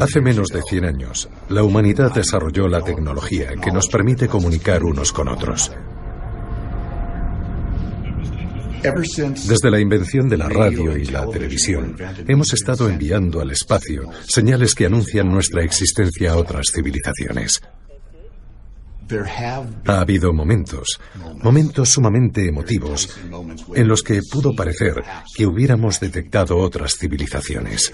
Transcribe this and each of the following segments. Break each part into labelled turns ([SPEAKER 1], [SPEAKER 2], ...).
[SPEAKER 1] Hace menos de 100 años, la humanidad desarrolló la tecnología que nos permite comunicar unos con otros. Desde la invención de la radio y la televisión, hemos estado enviando al espacio señales que anuncian nuestra existencia a otras civilizaciones. Ha habido momentos, momentos sumamente emotivos, en los que pudo parecer que hubiéramos detectado otras civilizaciones.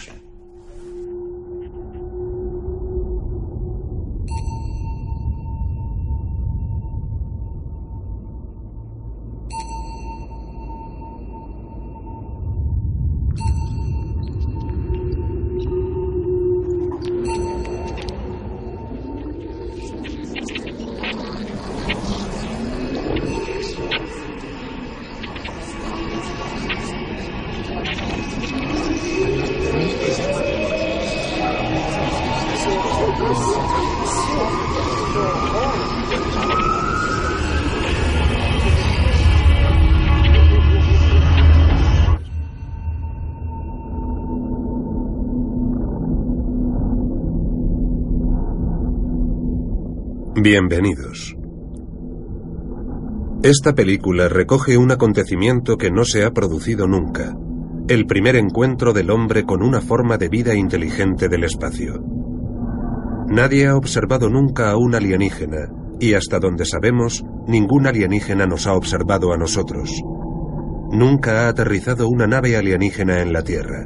[SPEAKER 2] Bienvenidos. Esta película recoge un acontecimiento que no se ha producido nunca, el primer encuentro del hombre con una forma de vida inteligente del espacio. Nadie ha observado nunca a un alienígena, y hasta donde sabemos, ningún alienígena nos ha observado a nosotros. Nunca ha aterrizado una nave alienígena en la Tierra.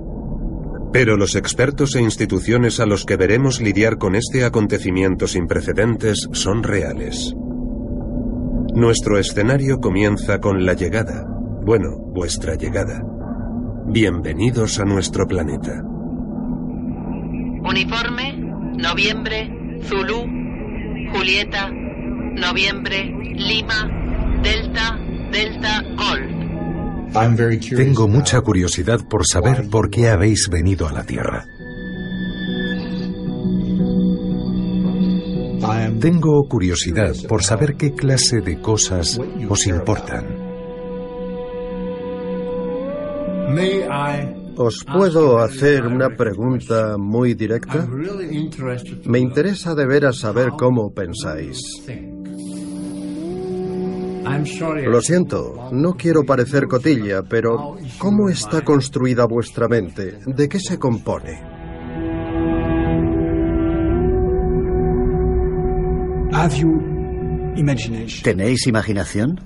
[SPEAKER 2] Pero los expertos e instituciones a los que veremos lidiar con este acontecimiento sin precedentes son reales. Nuestro escenario comienza con la llegada, bueno, vuestra llegada. Bienvenidos a nuestro planeta.
[SPEAKER 3] Uniforme, noviembre, Zulu, Julieta, noviembre, Lima, Delta, Delta, Golf.
[SPEAKER 1] Tengo mucha curiosidad por saber por qué habéis venido a la Tierra. Tengo curiosidad por saber qué clase de cosas os importan.
[SPEAKER 4] ¿Os puedo hacer una pregunta muy directa? Me interesa de veras saber cómo pensáis. Lo siento, no quiero parecer cotilla, pero ¿cómo está construida vuestra mente? ¿De qué se compone?
[SPEAKER 5] ¿Tenéis imaginación?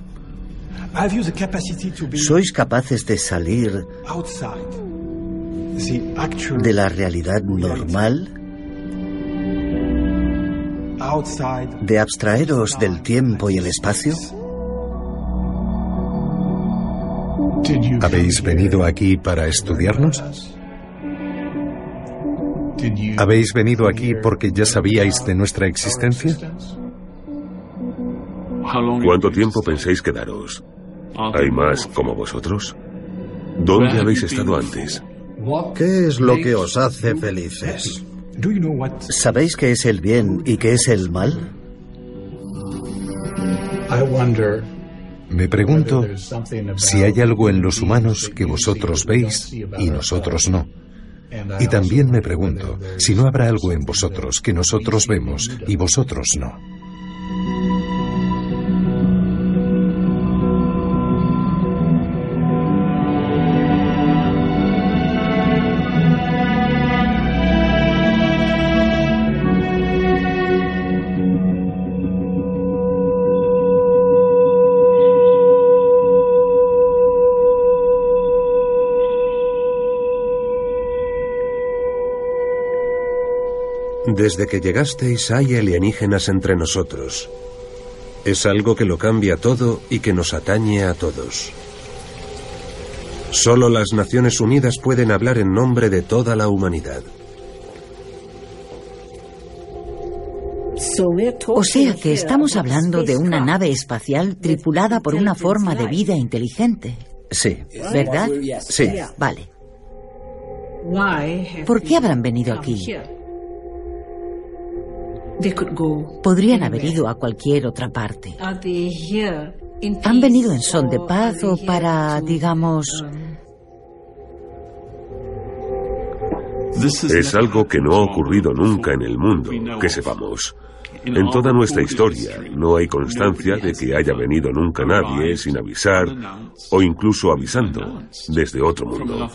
[SPEAKER 5] ¿Sois capaces de salir de la realidad normal? ¿De abstraeros del tiempo y el espacio?
[SPEAKER 1] ¿Habéis venido aquí para estudiarnos? ¿Habéis venido aquí porque ya sabíais de nuestra existencia?
[SPEAKER 6] ¿Cuánto tiempo pensáis quedaros? ¿Hay más como vosotros? ¿Dónde habéis estado antes?
[SPEAKER 4] ¿Qué es lo que os hace felices?
[SPEAKER 5] ¿Sabéis qué es el bien y qué es el mal?
[SPEAKER 1] Me pregunto si hay algo en los humanos que vosotros veis y nosotros no. Y también me pregunto si no habrá algo en vosotros que nosotros vemos y vosotros no.
[SPEAKER 2] Desde que llegasteis hay alienígenas entre nosotros. Es algo que lo cambia todo y que nos atañe a todos. Solo las Naciones Unidas pueden hablar en nombre de toda la humanidad.
[SPEAKER 7] O sea que estamos hablando de una nave espacial tripulada por una forma de vida inteligente.
[SPEAKER 5] Sí.
[SPEAKER 7] ¿Verdad?
[SPEAKER 5] Sí.
[SPEAKER 7] Vale. ¿Por qué habrán venido aquí? Podrían haber ido a cualquier otra parte. ¿Han venido en son de paz o para, digamos...
[SPEAKER 6] Es algo que no ha ocurrido nunca en el mundo, que sepamos. En toda nuestra historia no hay constancia de que haya venido nunca nadie sin avisar o incluso avisando desde otro mundo.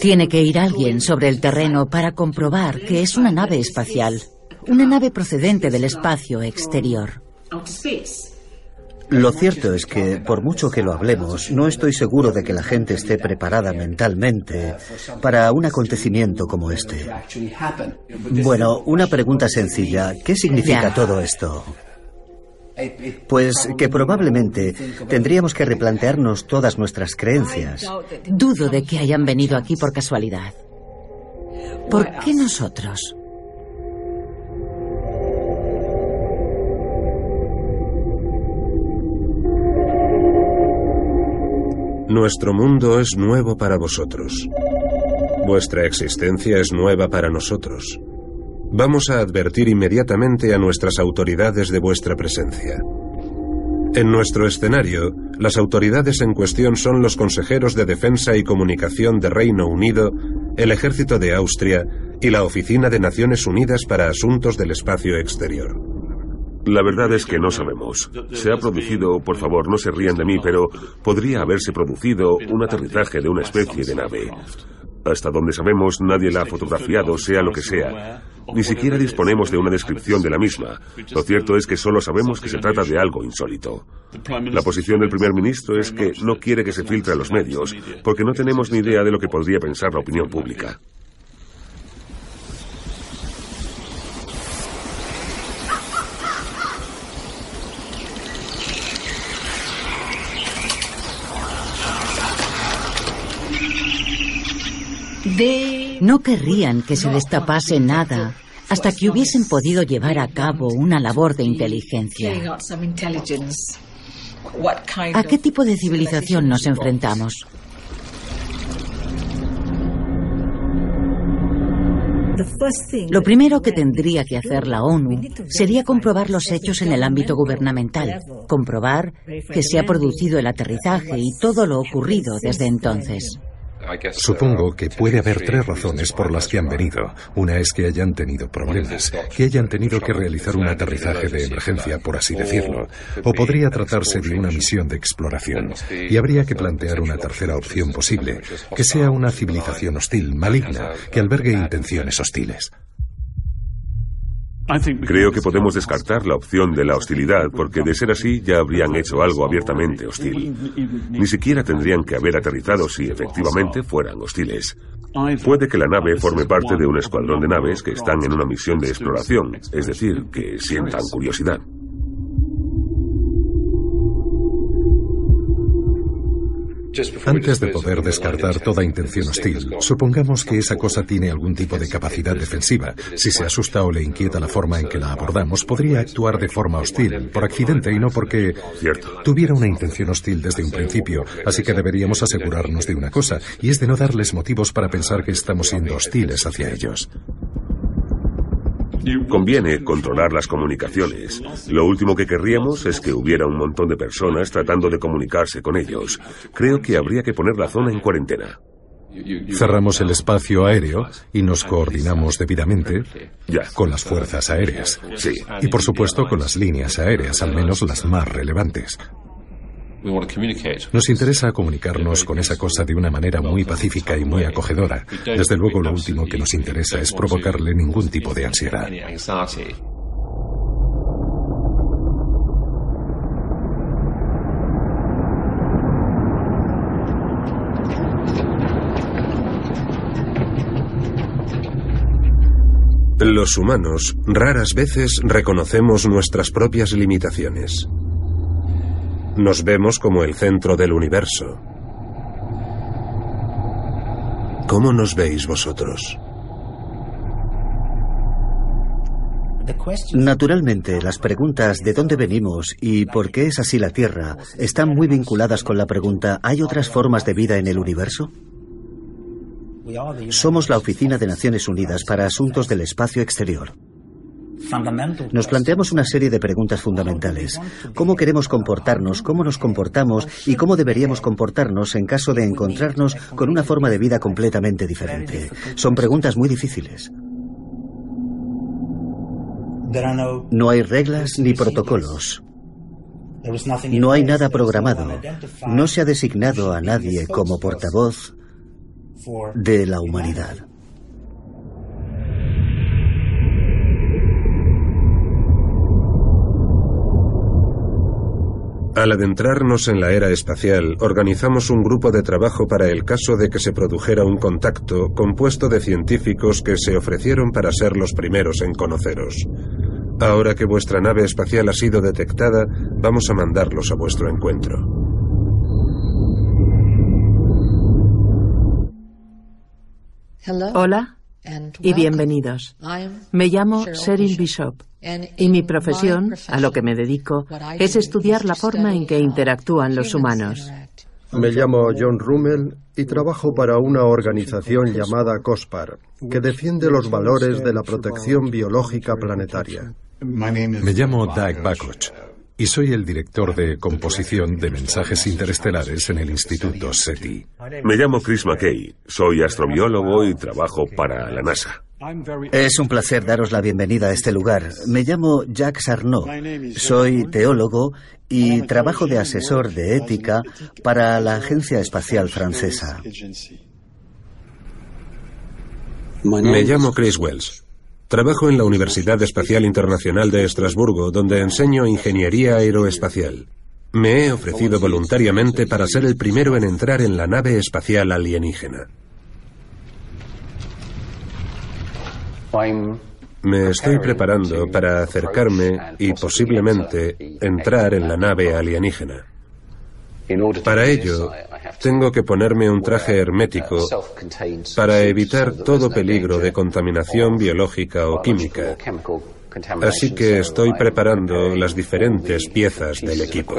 [SPEAKER 7] Tiene que ir alguien sobre el terreno para comprobar que es una nave espacial, una nave procedente del espacio exterior.
[SPEAKER 5] Lo cierto es que, por mucho que lo hablemos, no estoy seguro de que la gente esté preparada mentalmente para un acontecimiento como este. Bueno, una pregunta sencilla. ¿Qué significa todo esto? Pues que probablemente tendríamos que replantearnos todas nuestras creencias.
[SPEAKER 7] Dudo de que hayan venido aquí por casualidad. ¿Por qué nosotros?
[SPEAKER 2] Nuestro mundo es nuevo para vosotros. Vuestra existencia es nueva para nosotros. Vamos a advertir inmediatamente a nuestras autoridades de vuestra presencia. En nuestro escenario, las autoridades en cuestión son los consejeros de Defensa y Comunicación de Reino Unido, el Ejército de Austria y la Oficina de Naciones Unidas para Asuntos del Espacio Exterior.
[SPEAKER 6] La verdad es que no sabemos. Se ha producido, por favor, no se rían de mí, pero podría haberse producido un aterrizaje de una especie de nave. Hasta donde sabemos, nadie la ha fotografiado, sea lo que sea. Ni siquiera disponemos de una descripción de la misma. Lo cierto es que solo sabemos que se trata de algo insólito. La posición del primer ministro es que no quiere que se filtre a los medios, porque no tenemos ni idea de lo que podría pensar la opinión pública.
[SPEAKER 7] No querrían que se destapase nada hasta que hubiesen podido llevar a cabo una labor de inteligencia. ¿A qué tipo de civilización nos enfrentamos? Lo primero que tendría que hacer la ONU sería comprobar los hechos en el ámbito gubernamental, comprobar que se ha producido el aterrizaje y todo lo ocurrido desde entonces.
[SPEAKER 1] Supongo que puede haber tres razones por las que han venido. Una es que hayan tenido problemas, que hayan tenido que realizar un aterrizaje de emergencia, por así decirlo. O podría tratarse de una misión de exploración. Y habría que plantear una tercera opción posible, que sea una civilización hostil, maligna, que albergue intenciones hostiles.
[SPEAKER 6] Creo que podemos descartar la opción de la hostilidad porque de ser así ya habrían hecho algo abiertamente hostil. Ni siquiera tendrían que haber aterrizado si efectivamente fueran hostiles. Puede que la nave forme parte de un escuadrón de naves que están en una misión de exploración, es decir, que sientan curiosidad.
[SPEAKER 1] Antes de poder descartar toda intención hostil, supongamos que esa cosa tiene algún tipo de capacidad defensiva. Si se asusta o le inquieta la forma en que la abordamos, podría actuar de forma hostil, por accidente y no porque tuviera una intención hostil desde un principio. Así que deberíamos asegurarnos de una cosa, y es de no darles motivos para pensar que estamos siendo hostiles hacia ellos.
[SPEAKER 6] Conviene controlar las comunicaciones. Lo último que querríamos es que hubiera un montón de personas tratando de comunicarse con ellos. Creo que habría que poner la zona en cuarentena.
[SPEAKER 1] Cerramos el espacio aéreo y nos coordinamos debidamente con las fuerzas aéreas.
[SPEAKER 6] Sí.
[SPEAKER 1] Y por supuesto con las líneas aéreas, al menos las más relevantes. Nos interesa comunicarnos con esa cosa de una manera muy pacífica y muy acogedora. Desde luego lo último que nos interesa es provocarle ningún tipo de ansiedad.
[SPEAKER 2] Los humanos raras veces reconocemos nuestras propias limitaciones. Nos vemos como el centro del universo. ¿Cómo nos veis vosotros?
[SPEAKER 5] Naturalmente, las preguntas de dónde venimos y por qué es así la Tierra están muy vinculadas con la pregunta ¿hay otras formas de vida en el universo? Somos la Oficina de Naciones Unidas para Asuntos del Espacio Exterior. Nos planteamos una serie de preguntas fundamentales. ¿Cómo queremos comportarnos? ¿Cómo nos comportamos? ¿Y cómo deberíamos comportarnos en caso de encontrarnos con una forma de vida completamente diferente? Son preguntas muy difíciles. No hay reglas ni protocolos. No hay nada programado. No se ha designado a nadie como portavoz de la humanidad.
[SPEAKER 2] Al adentrarnos en la era espacial, organizamos un grupo de trabajo para el caso de que se produjera un contacto compuesto de científicos que se ofrecieron para ser los primeros en conoceros. Ahora que vuestra nave espacial ha sido detectada, vamos a mandarlos a vuestro encuentro.
[SPEAKER 8] Hola y bienvenidos. Me llamo Cheryl Bishop y mi profesión, a lo que me dedico, es estudiar la forma en que interactúan los humanos.
[SPEAKER 4] Me llamo John Rummel y trabajo para una organización llamada COSPAR, que defiende los valores de la protección biológica planetaria.
[SPEAKER 1] Me llamo Doug Bakoch y soy el director de composición de mensajes interestelares en el Instituto SETI.
[SPEAKER 6] Me llamo Chris McKay, soy astrobiólogo y trabajo para la NASA.
[SPEAKER 5] Es un placer daros la bienvenida a este lugar. Me llamo Jacques Arnaud, soy teólogo y trabajo de asesor de ética para la Agencia Espacial Francesa.
[SPEAKER 2] Me llamo Chris Wells. Trabajo en la Universidad Espacial Internacional de Estrasburgo, donde enseño ingeniería aeroespacial. Me he ofrecido voluntariamente para ser el primero en entrar en la nave espacial alienígena. Me estoy preparando para acercarme y posiblemente entrar en la nave alienígena. Para ello, tengo que ponerme un traje hermético para evitar todo peligro de contaminación biológica o química. Así que estoy preparando las diferentes piezas del equipo.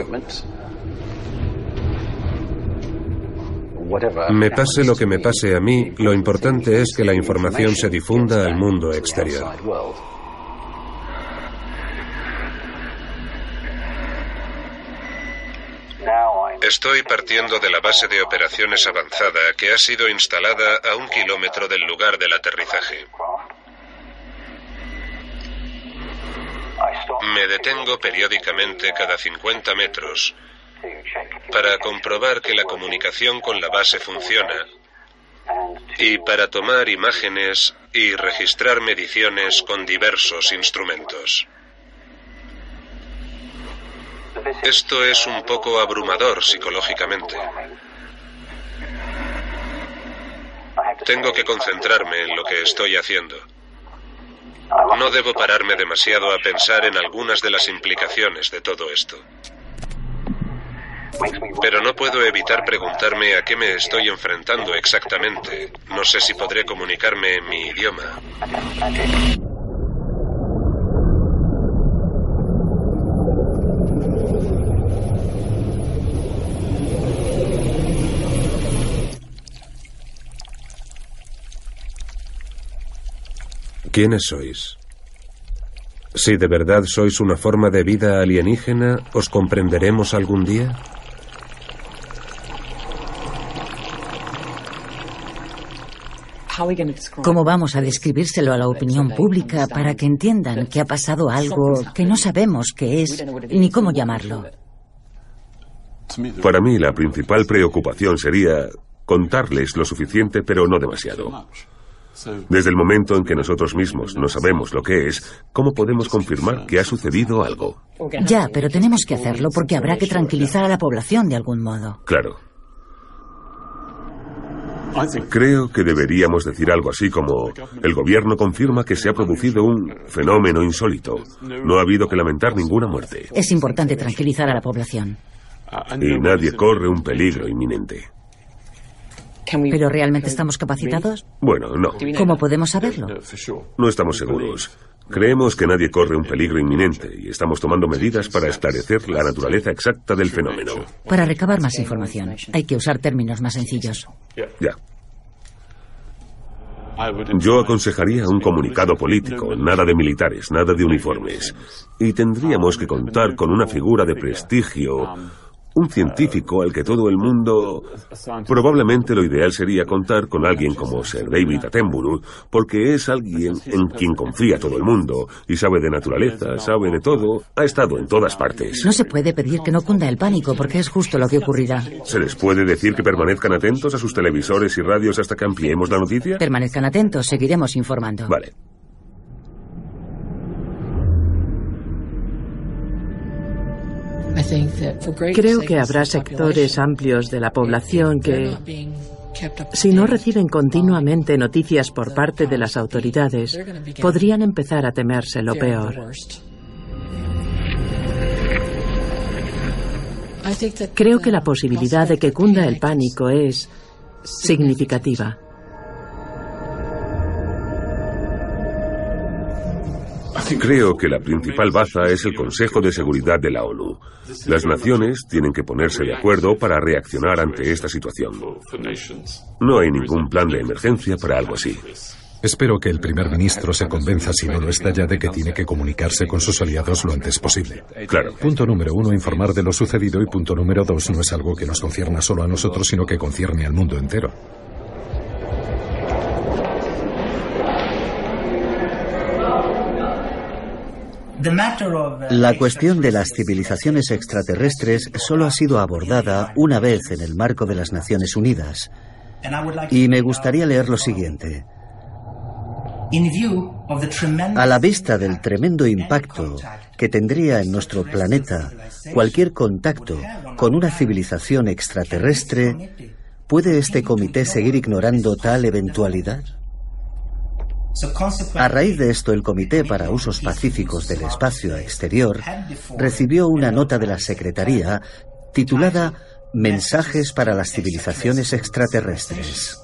[SPEAKER 2] Me pase lo que me pase a mí, lo importante es que la información se difunda al mundo exterior. Estoy partiendo de la base de operaciones avanzada que ha sido instalada a un kilómetro del lugar del aterrizaje. Me detengo periódicamente cada 50 metros para comprobar que la comunicación con la base funciona y para tomar imágenes y registrar mediciones con diversos instrumentos. Esto es un poco abrumador psicológicamente. Tengo que concentrarme en lo que estoy haciendo. No debo pararme demasiado a pensar en algunas de las implicaciones de todo esto. Pero no puedo evitar preguntarme a qué me estoy enfrentando exactamente. No sé si podré comunicarme en mi idioma. ¿Quiénes sois? Si de verdad sois una forma de vida alienígena, ¿os comprenderemos algún día?
[SPEAKER 7] ¿Cómo vamos a describírselo a la opinión pública para que entiendan que ha pasado algo que no sabemos qué es ni cómo llamarlo?
[SPEAKER 6] Para mí la principal preocupación sería contarles lo suficiente pero no demasiado. Desde el momento en que nosotros mismos no sabemos lo que es, ¿cómo podemos confirmar que ha sucedido algo?
[SPEAKER 7] Ya, pero tenemos que hacerlo porque habrá que tranquilizar a la población de algún modo.
[SPEAKER 6] Claro. Creo que deberíamos decir algo así como, el gobierno confirma que se ha producido un fenómeno insólito. No ha habido que lamentar ninguna muerte.
[SPEAKER 7] Es importante tranquilizar a la población.
[SPEAKER 6] Y nadie corre un peligro inminente.
[SPEAKER 7] ¿Pero realmente estamos capacitados?
[SPEAKER 6] Bueno, no.
[SPEAKER 7] ¿Cómo podemos saberlo?
[SPEAKER 6] No estamos seguros. Creemos que nadie corre un peligro inminente y estamos tomando medidas para esclarecer la naturaleza exacta del fenómeno.
[SPEAKER 7] Para recabar más información, hay que usar términos más sencillos.
[SPEAKER 6] Ya. Yo aconsejaría un comunicado político, nada de militares, nada de uniformes. Y tendríamos que contar con una figura de prestigio un científico al que todo el mundo... Probablemente lo ideal sería contar con alguien como Sir David Attenborough, porque es alguien en quien confía todo el mundo, y sabe de naturaleza, sabe de todo, ha estado en todas partes.
[SPEAKER 7] No se puede pedir que no cunda el pánico, porque es justo lo que ocurrirá.
[SPEAKER 6] ¿Se les puede decir que permanezcan atentos a sus televisores y radios hasta que ampliemos la noticia?
[SPEAKER 7] Permanezcan atentos, seguiremos informando.
[SPEAKER 6] Vale.
[SPEAKER 8] Creo que habrá sectores amplios de la población que, si no reciben continuamente noticias por parte de las autoridades, podrían empezar a temerse lo peor. Creo que la posibilidad de que cunda el pánico es significativa.
[SPEAKER 6] Creo que la principal baza es el Consejo de Seguridad de la ONU. Las naciones tienen que ponerse de acuerdo para reaccionar ante esta situación. No hay ningún plan de emergencia para algo así.
[SPEAKER 1] Espero que el primer ministro se convenza, si no lo está ya, de que tiene que comunicarse con sus aliados lo antes posible.
[SPEAKER 6] Claro.
[SPEAKER 1] Punto número uno, informar de lo sucedido. Y punto número dos, no es algo que nos concierna solo a nosotros, sino que concierne al mundo entero.
[SPEAKER 5] La cuestión de las civilizaciones extraterrestres solo ha sido abordada una vez en el marco de las Naciones Unidas. Y me gustaría leer lo siguiente. A la vista del tremendo impacto que tendría en nuestro planeta cualquier contacto con una civilización extraterrestre, ¿puede este comité seguir ignorando tal eventualidad? A raíz de esto, el Comité para Usos Pacíficos del Espacio Exterior recibió una nota de la Secretaría titulada Mensajes para las civilizaciones extraterrestres.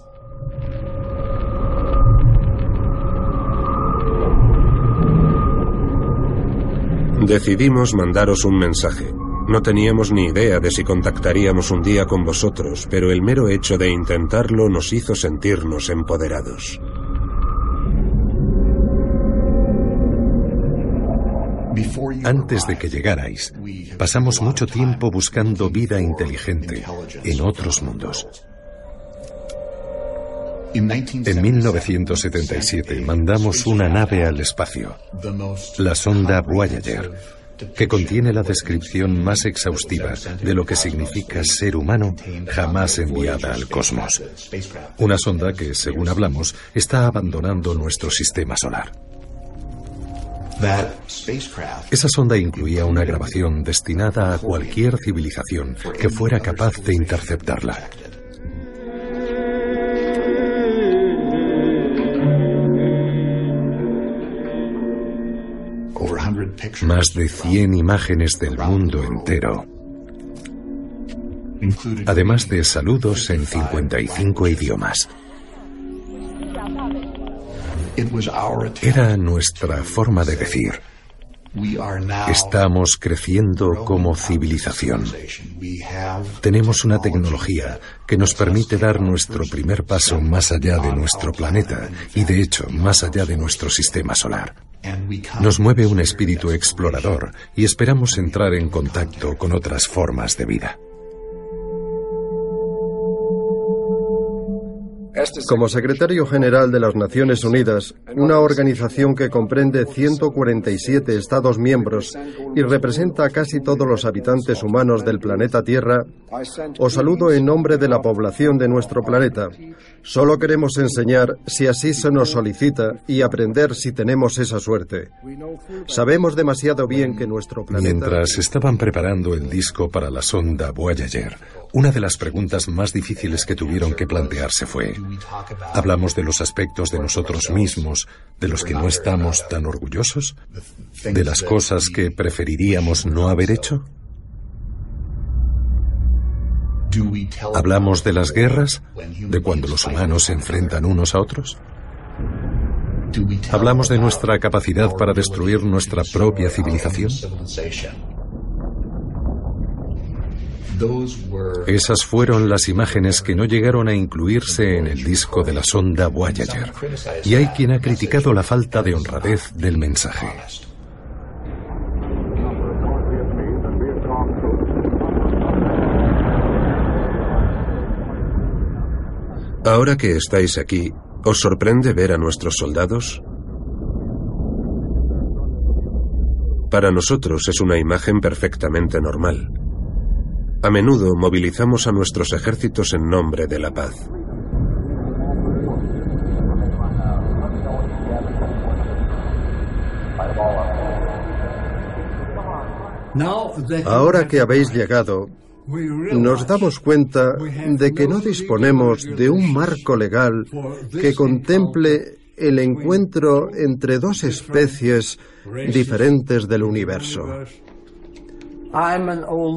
[SPEAKER 2] Decidimos mandaros un mensaje. No teníamos ni idea de si contactaríamos un día con vosotros, pero el mero hecho de intentarlo nos hizo sentirnos empoderados.
[SPEAKER 1] Antes de que llegarais, pasamos mucho tiempo buscando vida inteligente en otros mundos. En 1977 mandamos una nave al espacio, la sonda Voyager, que contiene la descripción más exhaustiva de lo que significa ser humano jamás enviada al cosmos. Una sonda que, según hablamos, está abandonando nuestro sistema solar. Esa sonda incluía una grabación destinada a cualquier civilización que fuera capaz de interceptarla. Más de 100 imágenes del mundo entero, además de saludos en 55 idiomas. Era nuestra forma de decir, estamos creciendo como civilización. Tenemos una tecnología que nos permite dar nuestro primer paso más allá de nuestro planeta y de hecho más allá de nuestro sistema solar. Nos mueve un espíritu explorador y esperamos entrar en contacto con otras formas de vida.
[SPEAKER 4] Como secretario general de las Naciones Unidas, una organización que comprende 147 Estados miembros y representa a casi todos los habitantes humanos del planeta Tierra, os saludo en nombre de la población de nuestro planeta. Solo queremos enseñar si así se nos solicita y aprender si tenemos esa suerte. Sabemos demasiado bien que nuestro planeta...
[SPEAKER 1] Mientras estaban preparando el disco para la sonda Voyager, una de las preguntas más difíciles que tuvieron que plantearse fue, ¿hablamos de los aspectos de nosotros mismos de los que no estamos tan orgullosos? ¿De las cosas que preferiríamos no haber hecho? ¿Hablamos de las guerras? ¿De cuando los humanos se enfrentan unos a otros? ¿Hablamos de nuestra capacidad para destruir nuestra propia civilización? Esas fueron las imágenes que no llegaron a incluirse en el disco de la sonda Voyager. Y hay quien ha criticado la falta de honradez del mensaje.
[SPEAKER 2] Ahora que estáis aquí, ¿os sorprende ver a nuestros soldados? Para nosotros es una imagen perfectamente normal. A menudo movilizamos a nuestros ejércitos en nombre de la paz.
[SPEAKER 4] Ahora que habéis llegado, nos damos cuenta de que no disponemos de un marco legal que contemple el encuentro entre dos especies diferentes del universo.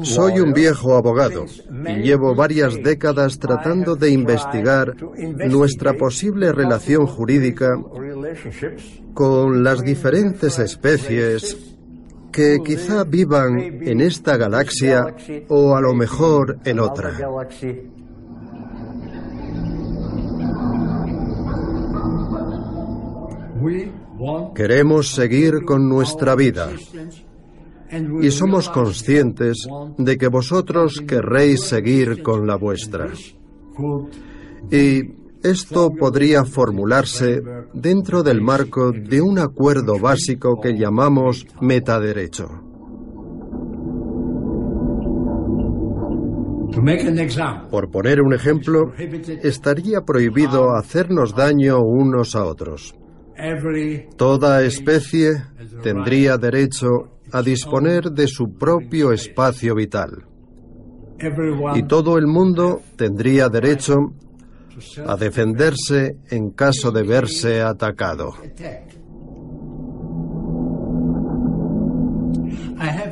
[SPEAKER 4] Soy un viejo abogado y llevo varias décadas tratando de investigar nuestra posible relación jurídica con las diferentes especies que quizá vivan en esta galaxia o a lo mejor en otra. Queremos seguir con nuestra vida y somos conscientes de que vosotros querréis seguir con la vuestra. Y esto podría formularse dentro del marco de un acuerdo básico que llamamos metaderecho. Por poner un ejemplo, estaría prohibido hacernos daño unos a otros. Toda especie tendría derecho a disponer de su propio espacio vital. Y todo el mundo tendría derecho a defenderse en caso de verse atacado.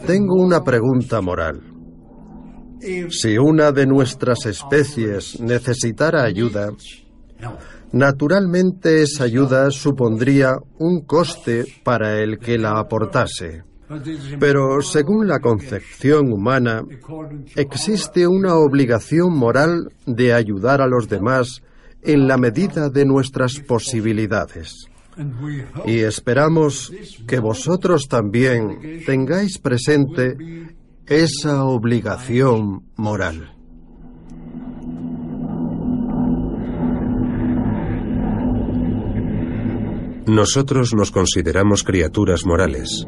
[SPEAKER 4] Tengo una pregunta moral. Si una de nuestras especies necesitara ayuda, naturalmente esa ayuda supondría un coste para el que la aportase. Pero según la concepción humana, existe una obligación moral de ayudar a los demás en la medida de nuestras posibilidades. Y esperamos que vosotros también tengáis presente esa obligación moral.
[SPEAKER 2] Nosotros nos consideramos criaturas morales.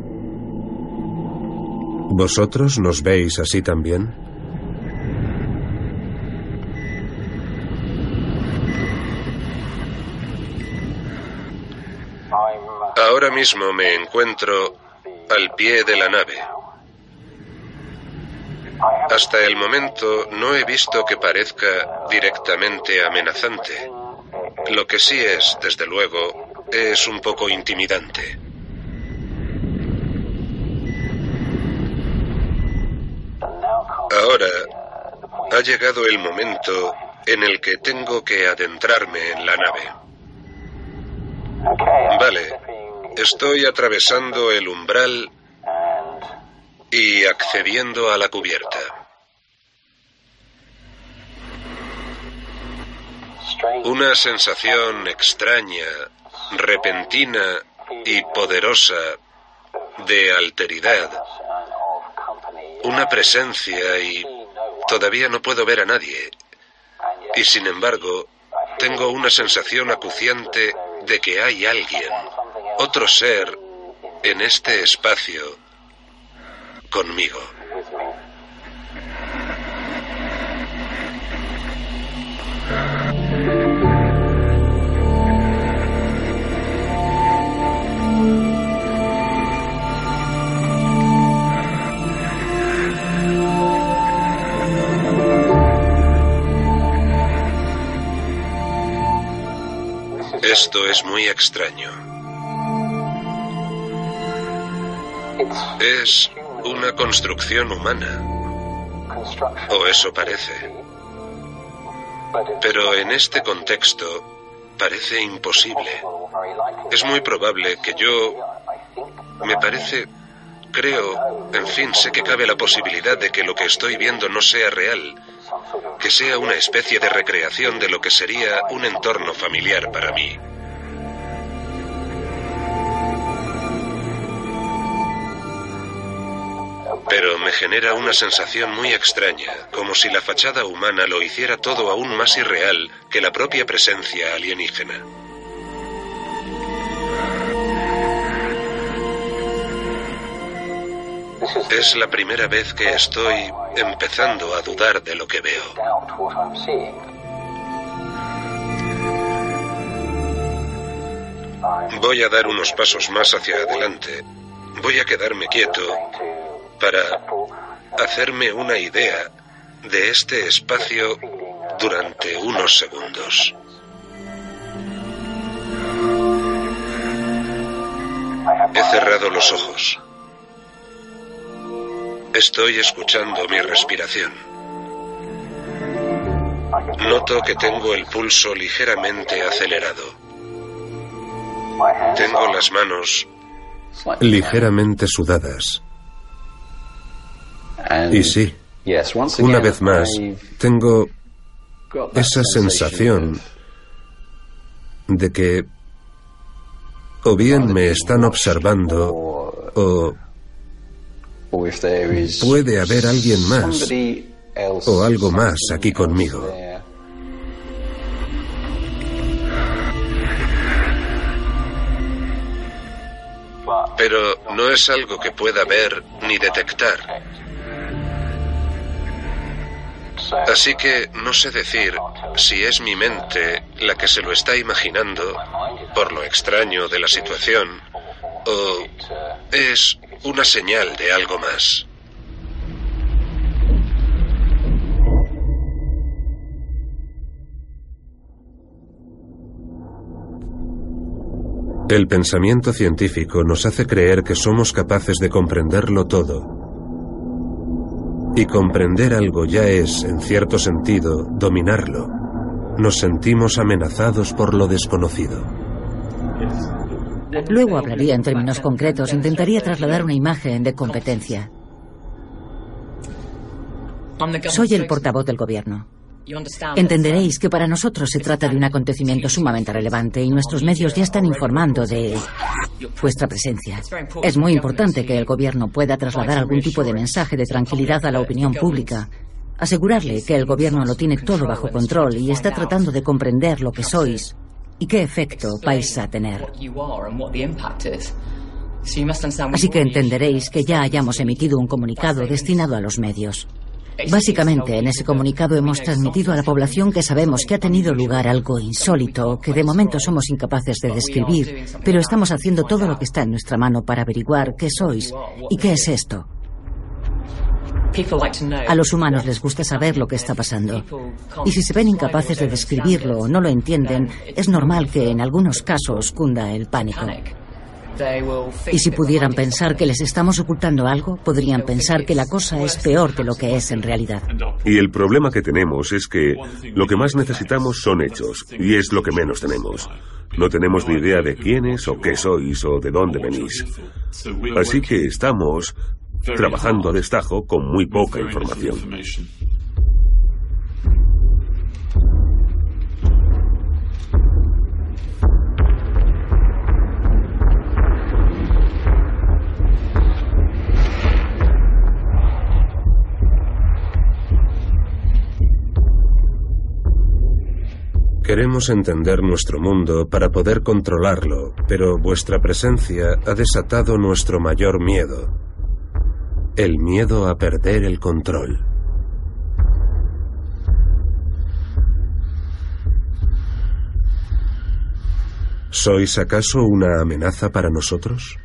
[SPEAKER 2] ¿Vosotros nos veis así también? Ahora mismo me encuentro al pie de la nave. Hasta el momento no he visto que parezca directamente amenazante. Lo que sí es, desde luego, es un poco intimidante. Ahora ha llegado el momento en el que tengo que adentrarme en la nave. Vale, estoy atravesando el umbral y accediendo a la cubierta. Una sensación extraña, repentina y poderosa de alteridad una presencia y todavía no puedo ver a nadie. Y sin embargo, tengo una sensación acuciante de que hay alguien, otro ser, en este espacio conmigo. Esto es muy extraño. Es una construcción humana. O eso parece. Pero en este contexto parece imposible. Es muy probable que yo... Me parece creo, en fin, sé que cabe la posibilidad de que lo que estoy viendo no sea real, que sea una especie de recreación de lo que sería un entorno familiar para mí. Pero me genera una sensación muy extraña, como si la fachada humana lo hiciera todo aún más irreal que la propia presencia alienígena. Es la primera vez que estoy empezando a dudar de lo que veo. Voy a dar unos pasos más hacia adelante. Voy a quedarme quieto para hacerme una idea de este espacio durante unos segundos. He cerrado los ojos. Estoy escuchando mi respiración. Noto que tengo el pulso ligeramente acelerado. Tengo las manos ligeramente sudadas. Y sí, una vez más, tengo esa sensación de que o bien me están observando o puede haber alguien más o algo más aquí conmigo. Pero no es algo que pueda ver ni detectar. Así que no sé decir si es mi mente la que se lo está imaginando por lo extraño de la situación o es una señal de algo más. El pensamiento científico nos hace creer que somos capaces de comprenderlo todo. Y comprender algo ya es, en cierto sentido, dominarlo. Nos sentimos amenazados por lo desconocido.
[SPEAKER 7] Luego hablaría en términos concretos, intentaría trasladar una imagen de competencia. Soy el portavoz del gobierno. Entenderéis que para nosotros se trata de un acontecimiento sumamente relevante y nuestros medios ya están informando de vuestra presencia. Es muy importante que el gobierno pueda trasladar algún tipo de mensaje de tranquilidad a la opinión pública, asegurarle que el gobierno lo tiene todo bajo control y está tratando de comprender lo que sois y qué efecto vais a tener. Así que entenderéis que ya hayamos emitido un comunicado destinado a los medios. Básicamente, en ese comunicado hemos transmitido a la población que sabemos que ha tenido lugar algo insólito, que de momento somos incapaces de describir, pero estamos haciendo todo lo que está en nuestra mano para averiguar qué sois y qué es esto. A los humanos les gusta saber lo que está pasando. Y si se ven incapaces de describirlo o no lo entienden, es normal que en algunos casos cunda el pánico. Y si pudieran pensar que les estamos ocultando algo, podrían pensar que la cosa es peor de lo que es en realidad.
[SPEAKER 6] Y el problema que tenemos es que lo que más necesitamos son hechos, y es lo que menos tenemos. No tenemos ni idea de quiénes o qué sois o de dónde venís. Así que estamos trabajando a destajo con muy poca información.
[SPEAKER 2] Queremos entender nuestro mundo para poder controlarlo, pero vuestra presencia ha desatado nuestro mayor miedo, el miedo a perder el control. ¿Sois acaso una amenaza para nosotros?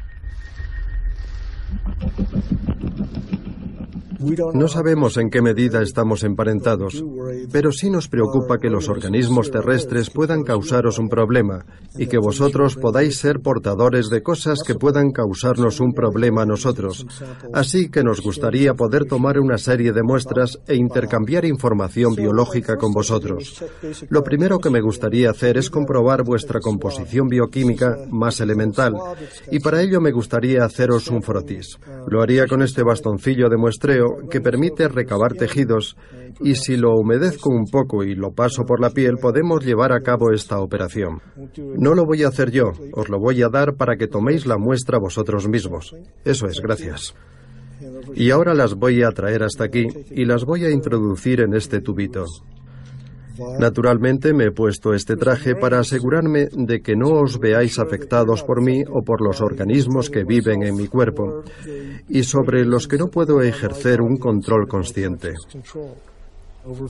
[SPEAKER 4] No sabemos en qué medida estamos emparentados, pero sí nos preocupa que los organismos terrestres puedan causaros un problema y que vosotros podáis ser portadores de cosas que puedan causarnos un problema a nosotros. Así que nos gustaría poder tomar una serie de muestras e intercambiar información biológica con vosotros. Lo primero que me gustaría hacer es comprobar vuestra composición bioquímica más elemental y para ello me gustaría haceros un frotis. Lo haría con este bastoncillo de muestreo que permite recabar tejidos y si lo humedezco un poco y lo paso por la piel podemos llevar a cabo esta operación. No lo voy a hacer yo, os lo voy a dar para que toméis la muestra vosotros mismos. Eso es, gracias. Y ahora las voy a traer hasta aquí y las voy a introducir en este tubito. Naturalmente me he puesto este traje para asegurarme de que no os veáis afectados por mí o por los organismos que viven en mi cuerpo y sobre los que no puedo ejercer un control consciente.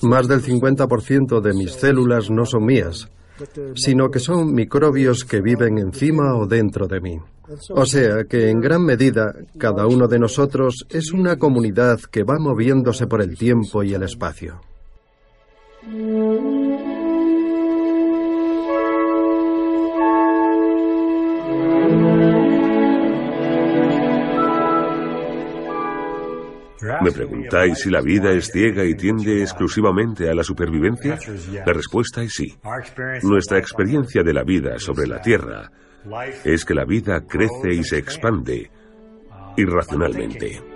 [SPEAKER 4] Más del 50% de mis células no son mías, sino que son microbios que viven encima o dentro de mí. O sea que en gran medida cada uno de nosotros es una comunidad que va moviéndose por el tiempo y el espacio.
[SPEAKER 6] ¿Me preguntáis si la vida es ciega y tiende exclusivamente a la supervivencia? La respuesta es sí. Nuestra experiencia de la vida sobre la Tierra es que la vida crece y se expande irracionalmente.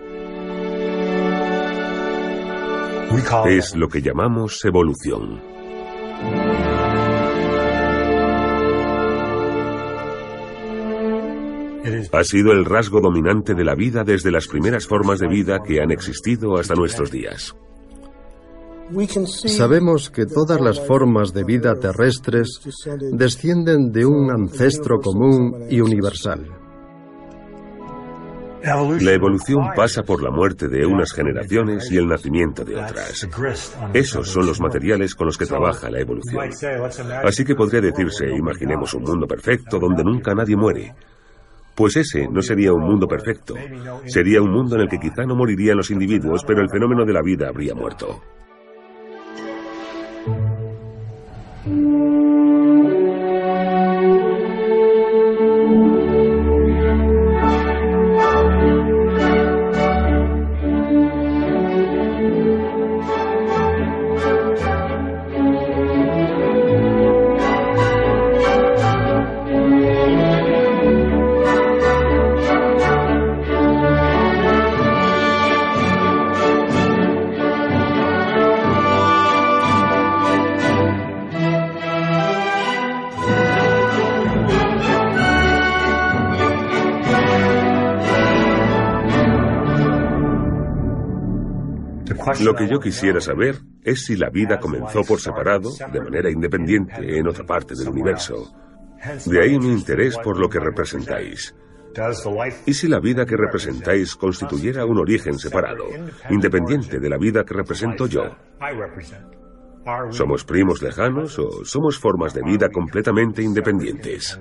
[SPEAKER 6] Es lo que llamamos evolución. Ha sido el rasgo dominante de la vida desde las primeras formas de vida que han existido hasta nuestros días.
[SPEAKER 4] Sabemos que todas las formas de vida terrestres descienden de un ancestro común y universal.
[SPEAKER 6] La evolución pasa por la muerte de unas generaciones y el nacimiento de otras. Esos son los materiales con los que trabaja la evolución. Así que podría decirse, imaginemos un mundo perfecto donde nunca nadie muere. Pues ese no sería un mundo perfecto. Sería un mundo en el que quizá no morirían los individuos, pero el fenómeno de la vida habría muerto. Lo que yo quisiera saber es si la vida comenzó por separado, de manera independiente, en otra parte del universo. De ahí mi interés por lo que representáis. ¿Y si la vida que representáis constituyera un origen separado, independiente de la vida que represento yo? ¿Somos primos lejanos o somos formas de vida completamente independientes?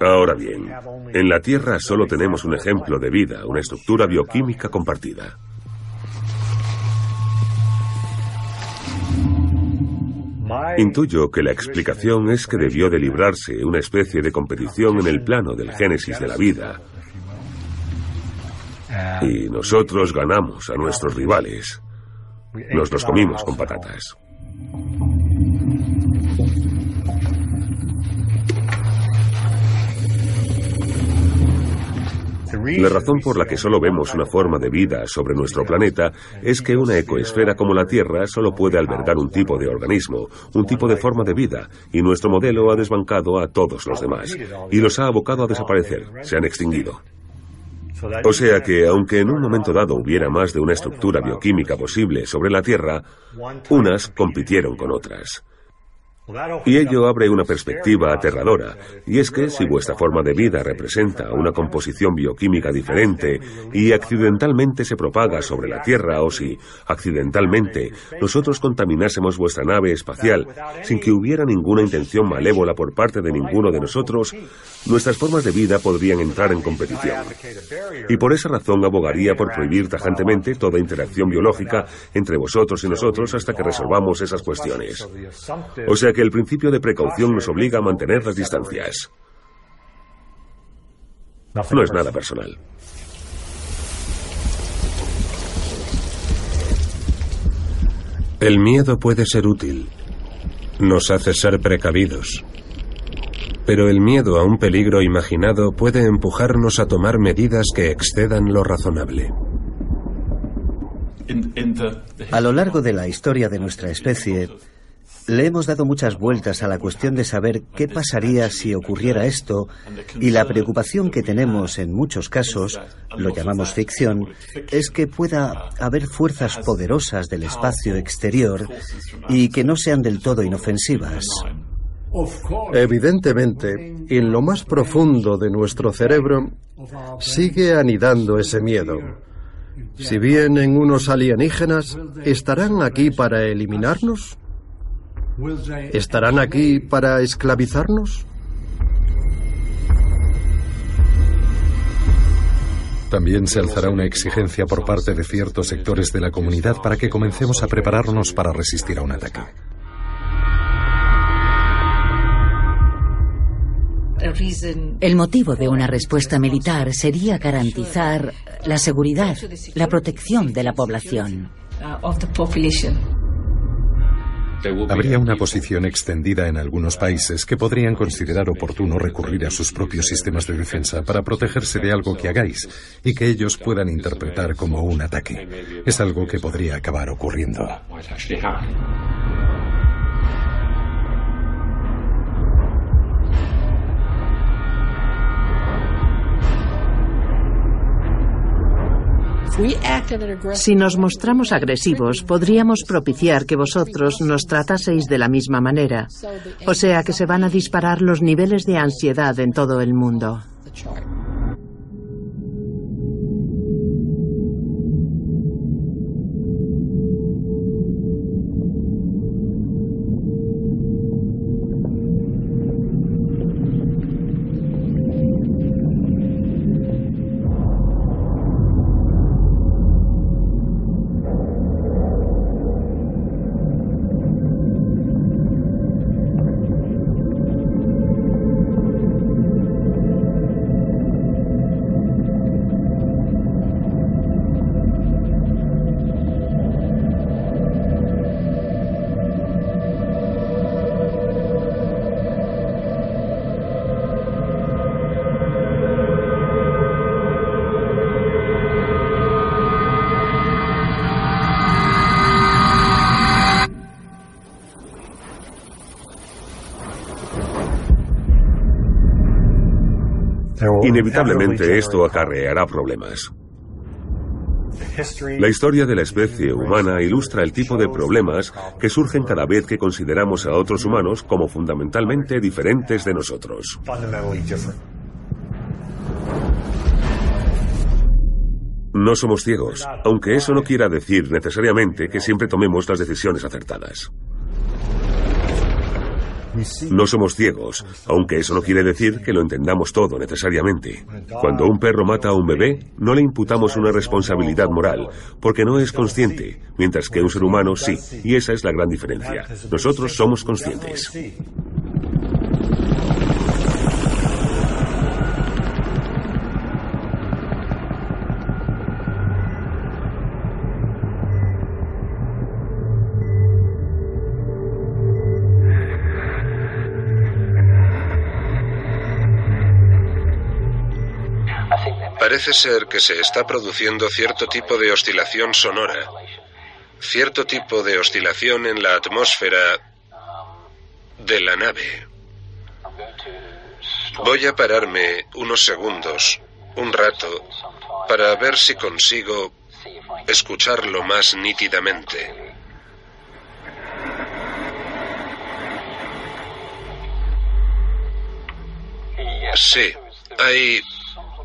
[SPEAKER 6] Ahora bien, en la Tierra solo tenemos un ejemplo de vida, una estructura bioquímica compartida. Intuyo que la explicación es que debió de librarse una especie de competición en el plano del génesis de la vida. Y nosotros ganamos a nuestros rivales. Nos los comimos con patatas. La razón por la que solo vemos una forma de vida sobre nuestro planeta es que una ecoesfera como la Tierra solo puede albergar un tipo de organismo, un tipo de forma de vida, y nuestro modelo ha desbancado a todos los demás, y los ha abocado a desaparecer, se han extinguido. O sea que, aunque en un momento dado hubiera más de una estructura bioquímica posible sobre la Tierra, unas compitieron con otras. Y ello abre una perspectiva aterradora, y es que si vuestra forma de vida representa una composición bioquímica diferente y accidentalmente se propaga sobre la Tierra o si accidentalmente nosotros contaminásemos vuestra nave espacial sin que hubiera ninguna intención malévola por parte de ninguno de nosotros, nuestras formas de vida podrían entrar en competición. Y por esa razón abogaría por prohibir tajantemente toda interacción biológica entre vosotros y nosotros hasta que resolvamos esas cuestiones. O sea que el principio de precaución nos obliga a mantener las distancias. No es nada personal.
[SPEAKER 2] El miedo puede ser útil. Nos hace ser precavidos. Pero el miedo a un peligro imaginado puede empujarnos a tomar medidas que excedan lo razonable.
[SPEAKER 5] A lo largo de la historia de nuestra especie, le hemos dado muchas vueltas a la cuestión de saber qué pasaría si ocurriera esto y la preocupación que tenemos en muchos casos, lo llamamos ficción, es que pueda haber fuerzas poderosas del espacio exterior y que no sean del todo inofensivas.
[SPEAKER 4] Evidentemente, en lo más profundo de nuestro cerebro sigue anidando ese miedo. Si vienen unos alienígenas, ¿estarán aquí para eliminarnos? ¿Estarán aquí para esclavizarnos?
[SPEAKER 1] También se alzará una exigencia por parte de ciertos sectores de la comunidad para que comencemos a prepararnos para resistir a un ataque.
[SPEAKER 7] El motivo de una respuesta militar sería garantizar la seguridad, la protección de la población.
[SPEAKER 1] Habría una posición extendida en algunos países que podrían considerar oportuno recurrir a sus propios sistemas de defensa para protegerse de algo que hagáis y que ellos puedan interpretar como un ataque. Es algo que podría acabar ocurriendo.
[SPEAKER 8] Si nos mostramos agresivos, podríamos propiciar que vosotros nos trataseis de la misma manera. O sea que se van a disparar los niveles de ansiedad en todo el mundo.
[SPEAKER 6] Inevitablemente esto acarreará problemas. La historia de la especie humana ilustra el tipo de problemas que surgen cada vez que consideramos a otros humanos como fundamentalmente diferentes de nosotros. No somos ciegos, aunque eso no quiera decir necesariamente que siempre tomemos las decisiones acertadas. No somos ciegos, aunque eso no quiere decir que lo entendamos todo necesariamente. Cuando un perro mata a un bebé, no le imputamos una responsabilidad moral, porque no es consciente, mientras que un ser humano sí, y esa es la gran diferencia. Nosotros somos conscientes.
[SPEAKER 2] parece ser que se está produciendo cierto tipo de oscilación sonora, cierto tipo de oscilación en la atmósfera de la nave. Voy a pararme unos segundos, un rato, para ver si consigo escucharlo más nítidamente. Sí, hay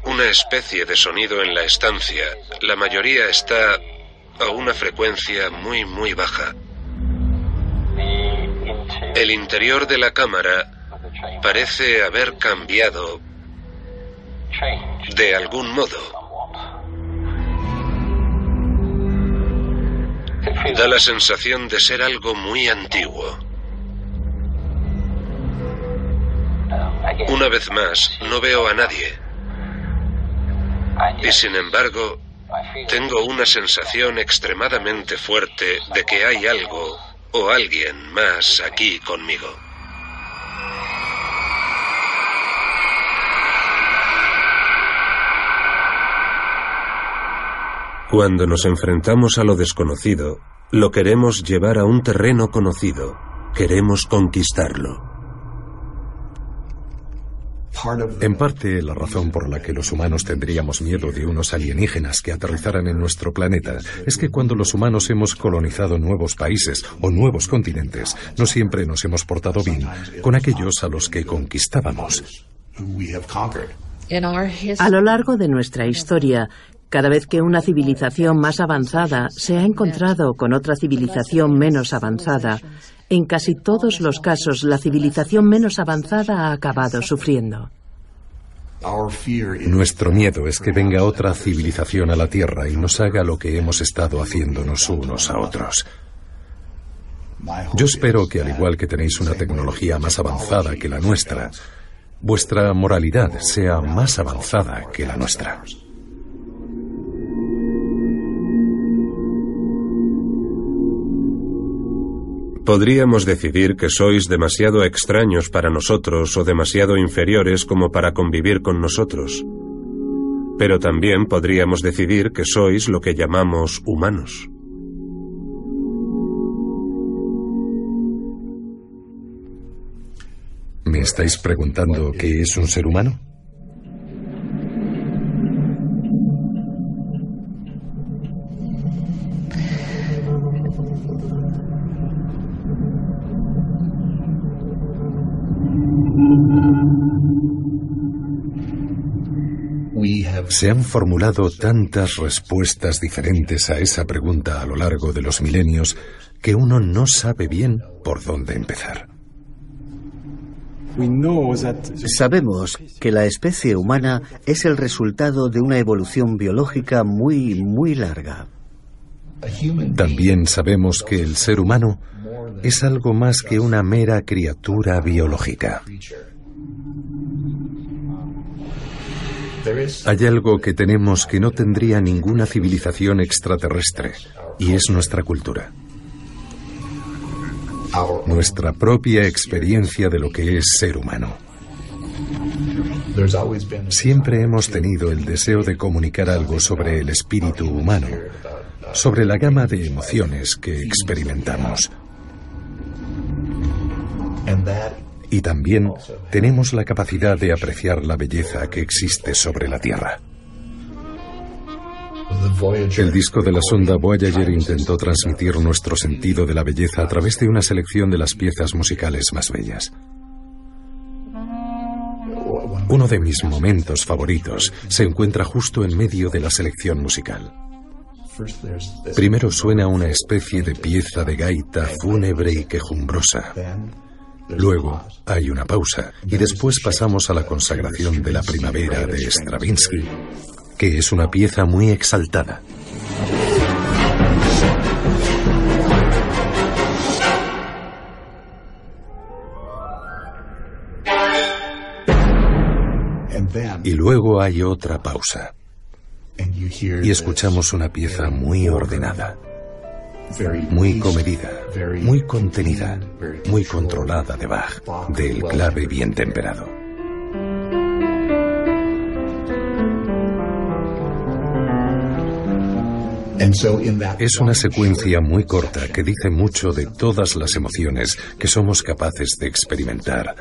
[SPEAKER 2] una especie de sonido en la estancia. La mayoría está a una frecuencia muy, muy baja. El interior de la cámara parece haber cambiado de algún modo. Da la sensación de ser algo muy antiguo. Una vez más, no veo a nadie. Y sin embargo, tengo una sensación extremadamente fuerte de que hay algo o alguien más aquí conmigo. Cuando nos enfrentamos a lo desconocido, lo queremos llevar a un terreno conocido, queremos conquistarlo.
[SPEAKER 1] En parte, la razón por la que los humanos tendríamos miedo de unos alienígenas que aterrizaran en nuestro planeta es que cuando los humanos hemos colonizado nuevos países o nuevos continentes, no siempre nos hemos portado bien con aquellos a los que conquistábamos.
[SPEAKER 8] A lo largo de nuestra historia, cada vez que una civilización más avanzada se ha encontrado con otra civilización menos avanzada, en casi todos los casos la civilización menos avanzada ha acabado sufriendo.
[SPEAKER 1] Nuestro miedo es que venga otra civilización a la Tierra y nos haga lo que hemos estado haciéndonos unos a otros. Yo espero que al igual que tenéis una tecnología más avanzada que la nuestra, vuestra moralidad sea más avanzada que la nuestra.
[SPEAKER 2] Podríamos decidir que sois demasiado extraños para nosotros o demasiado inferiores como para convivir con nosotros. Pero también podríamos decidir que sois lo que llamamos humanos.
[SPEAKER 1] ¿Me estáis preguntando qué es un ser humano? Se han formulado tantas respuestas diferentes a esa pregunta a lo largo de los milenios que uno no sabe bien por dónde empezar.
[SPEAKER 5] Sabemos que la especie humana es el resultado de una evolución biológica muy, muy larga.
[SPEAKER 1] También sabemos que el ser humano es algo más que una mera criatura biológica. Hay algo que tenemos que no tendría ninguna civilización extraterrestre, y es nuestra cultura. Nuestra propia experiencia de lo que es ser humano. Siempre hemos tenido el deseo de comunicar algo sobre el espíritu humano, sobre la gama de emociones que experimentamos. Y también tenemos la capacidad de apreciar la belleza que existe sobre la Tierra. El disco de la sonda Voyager intentó transmitir nuestro sentido de la belleza a través de una selección de las piezas musicales más bellas. Uno de mis momentos favoritos se encuentra justo en medio de la selección musical. Primero suena una especie de pieza de gaita fúnebre y quejumbrosa. Luego hay una pausa y después pasamos a la consagración de la primavera de Stravinsky, que es una pieza muy exaltada. Y luego hay otra pausa. Y escuchamos una pieza muy ordenada muy comedida, muy contenida, muy controlada de Bach, del clave bien temperado. Es una secuencia muy corta que dice mucho de todas las emociones que somos capaces de experimentar,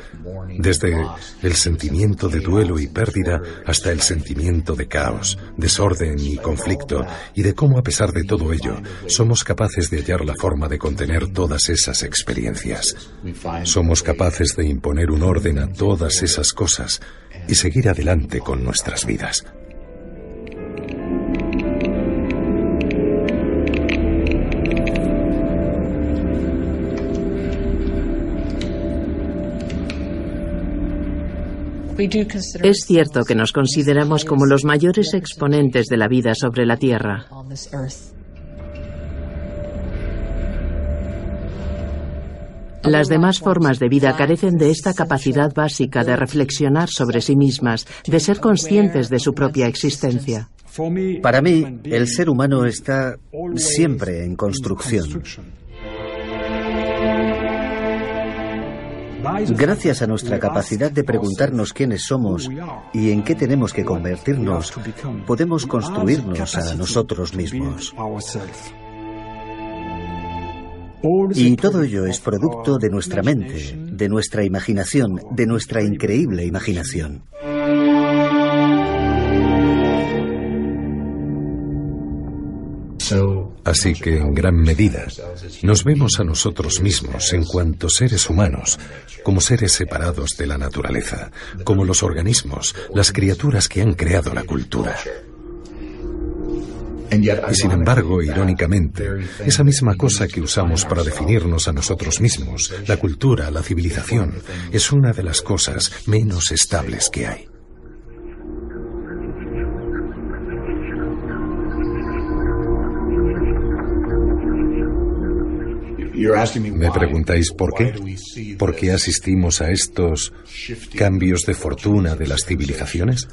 [SPEAKER 1] desde el sentimiento de duelo y pérdida hasta el sentimiento de caos, desorden y conflicto, y de cómo a pesar de todo ello somos capaces de hallar la forma de contener todas esas experiencias. Somos capaces de imponer un orden a todas esas cosas y seguir adelante con nuestras vidas.
[SPEAKER 8] Es cierto que nos consideramos como los mayores exponentes de la vida sobre la Tierra. Las demás formas de vida carecen de esta capacidad básica de reflexionar sobre sí mismas, de ser conscientes de su propia existencia.
[SPEAKER 5] Para mí, el ser humano está siempre en construcción. Gracias a nuestra capacidad de preguntarnos quiénes somos y en qué tenemos que convertirnos, podemos construirnos a nosotros mismos. Y todo ello es producto de nuestra mente, de nuestra imaginación, de nuestra increíble imaginación.
[SPEAKER 1] Así que, en gran medida, nos vemos a nosotros mismos en cuanto seres humanos, como seres separados de la naturaleza, como los organismos, las criaturas que han creado la cultura. Y sin embargo, irónicamente, esa misma cosa que usamos para definirnos a nosotros mismos, la cultura, la civilización, es una de las cosas menos estables que hay. Me preguntáis por qué. ¿Por qué asistimos a estos cambios de fortuna de las civilizaciones?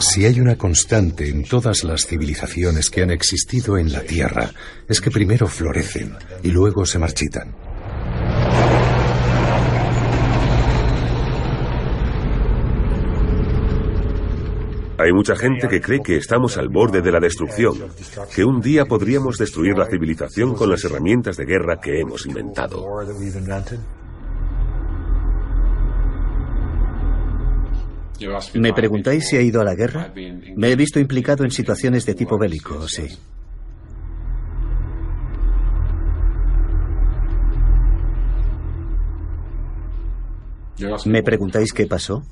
[SPEAKER 1] Si hay una constante en todas las civilizaciones que han existido en la Tierra, es que primero florecen y luego se marchitan.
[SPEAKER 6] Hay mucha gente que cree que estamos al borde de la destrucción, que un día podríamos destruir la civilización con las herramientas de guerra que hemos inventado.
[SPEAKER 5] ¿Me preguntáis si he ido a la guerra? Me he visto implicado en situaciones de tipo bélico, sí. ¿Me preguntáis qué pasó?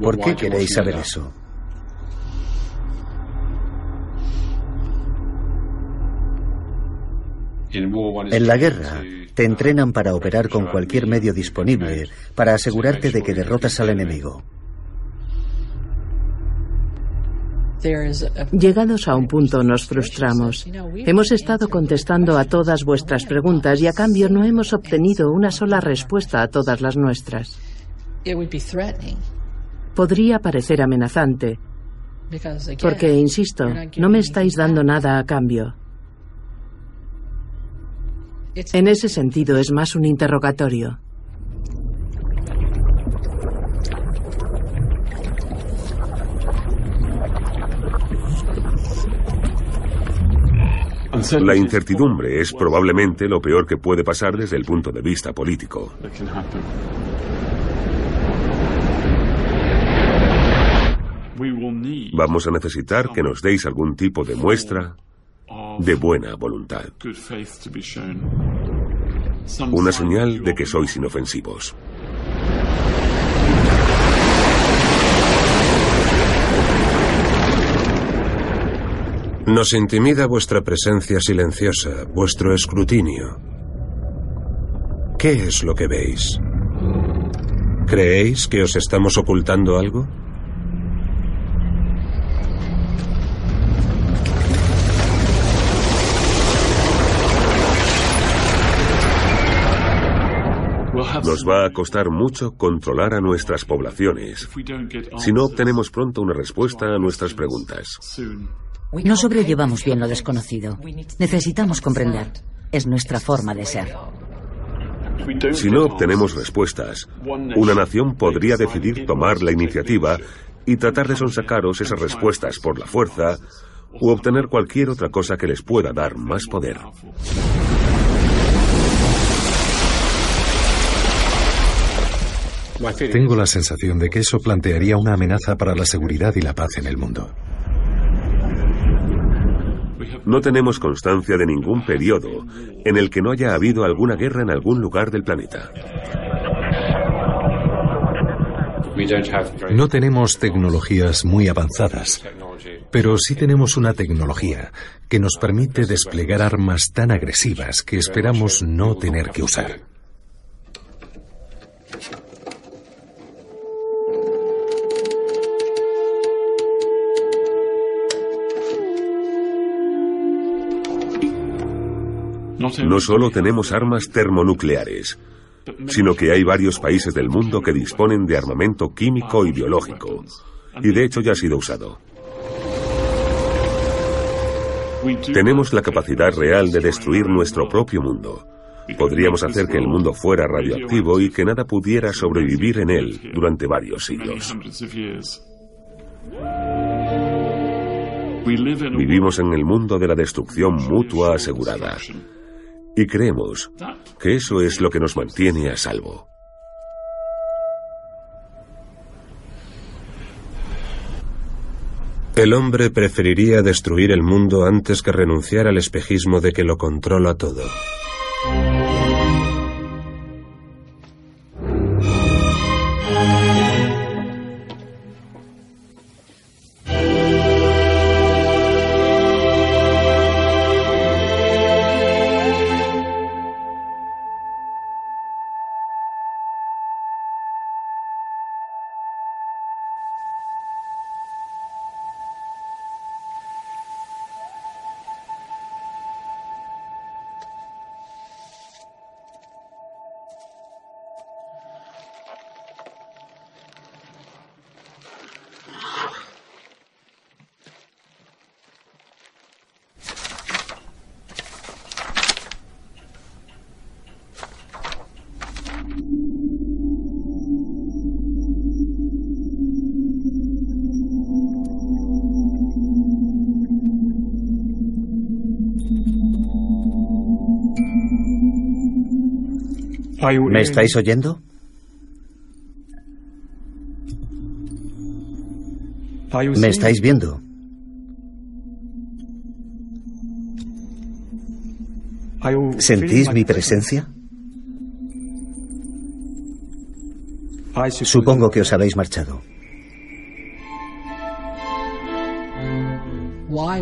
[SPEAKER 5] ¿Por qué queréis saber eso? En la guerra te entrenan para operar con cualquier medio disponible, para asegurarte de que derrotas al enemigo.
[SPEAKER 8] Llegados a un punto nos frustramos. Hemos estado contestando a todas vuestras preguntas y a cambio no hemos obtenido una sola respuesta a todas las nuestras. Podría parecer amenazante, porque, insisto, no me estáis dando nada a cambio. En ese sentido es más un interrogatorio.
[SPEAKER 6] La incertidumbre es probablemente lo peor que puede pasar desde el punto de vista político. Vamos a necesitar que nos deis algún tipo de muestra de buena voluntad. Una señal de que sois inofensivos.
[SPEAKER 2] Nos intimida vuestra presencia silenciosa, vuestro escrutinio. ¿Qué es lo que veis? ¿Creéis que os estamos ocultando algo?
[SPEAKER 6] Nos va a costar mucho controlar a nuestras poblaciones si no obtenemos pronto una respuesta a nuestras preguntas.
[SPEAKER 7] No sobrellevamos bien lo desconocido. Necesitamos comprender. Es nuestra forma de ser.
[SPEAKER 6] Si no obtenemos respuestas, una nación podría decidir tomar la iniciativa y tratar de sonsacaros esas respuestas por la fuerza u obtener cualquier otra cosa que les pueda dar más poder.
[SPEAKER 1] Tengo la sensación de que eso plantearía una amenaza para la seguridad y la paz en el mundo.
[SPEAKER 6] No tenemos constancia de ningún periodo en el que no haya habido alguna guerra en algún lugar del planeta.
[SPEAKER 1] No tenemos tecnologías muy avanzadas, pero sí tenemos una tecnología que nos permite desplegar armas tan agresivas que esperamos no tener que usar.
[SPEAKER 6] No solo tenemos armas termonucleares, sino que hay varios países del mundo que disponen de armamento químico y biológico, y de hecho ya ha sido usado. Tenemos la capacidad real de destruir nuestro propio mundo. Podríamos hacer que el mundo fuera radioactivo y que nada pudiera sobrevivir en él durante varios siglos. Vivimos en el mundo de la destrucción mutua asegurada. Y creemos que eso es lo que nos mantiene a salvo.
[SPEAKER 2] El hombre preferiría destruir el mundo antes que renunciar al espejismo de que lo controla todo.
[SPEAKER 5] ¿Me estáis oyendo? ¿Me estáis viendo? ¿Sentís mi presencia? Supongo que os habéis marchado.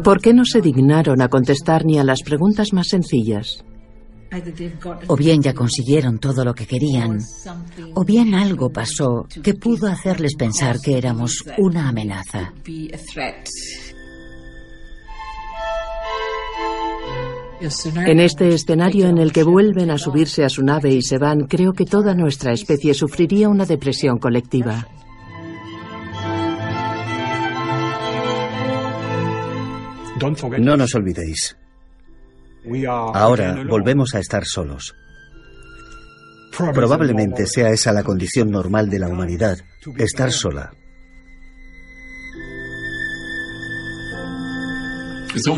[SPEAKER 8] ¿Por qué no se dignaron a contestar ni a las preguntas más sencillas?
[SPEAKER 7] O bien ya consiguieron todo lo que querían, o bien algo pasó que pudo hacerles pensar que éramos una amenaza.
[SPEAKER 8] En este escenario en el que vuelven a subirse a su nave y se van, creo que toda nuestra especie sufriría una depresión colectiva.
[SPEAKER 5] No nos olvidéis. Ahora volvemos a estar solos. Probablemente sea esa la condición normal de la humanidad, estar sola.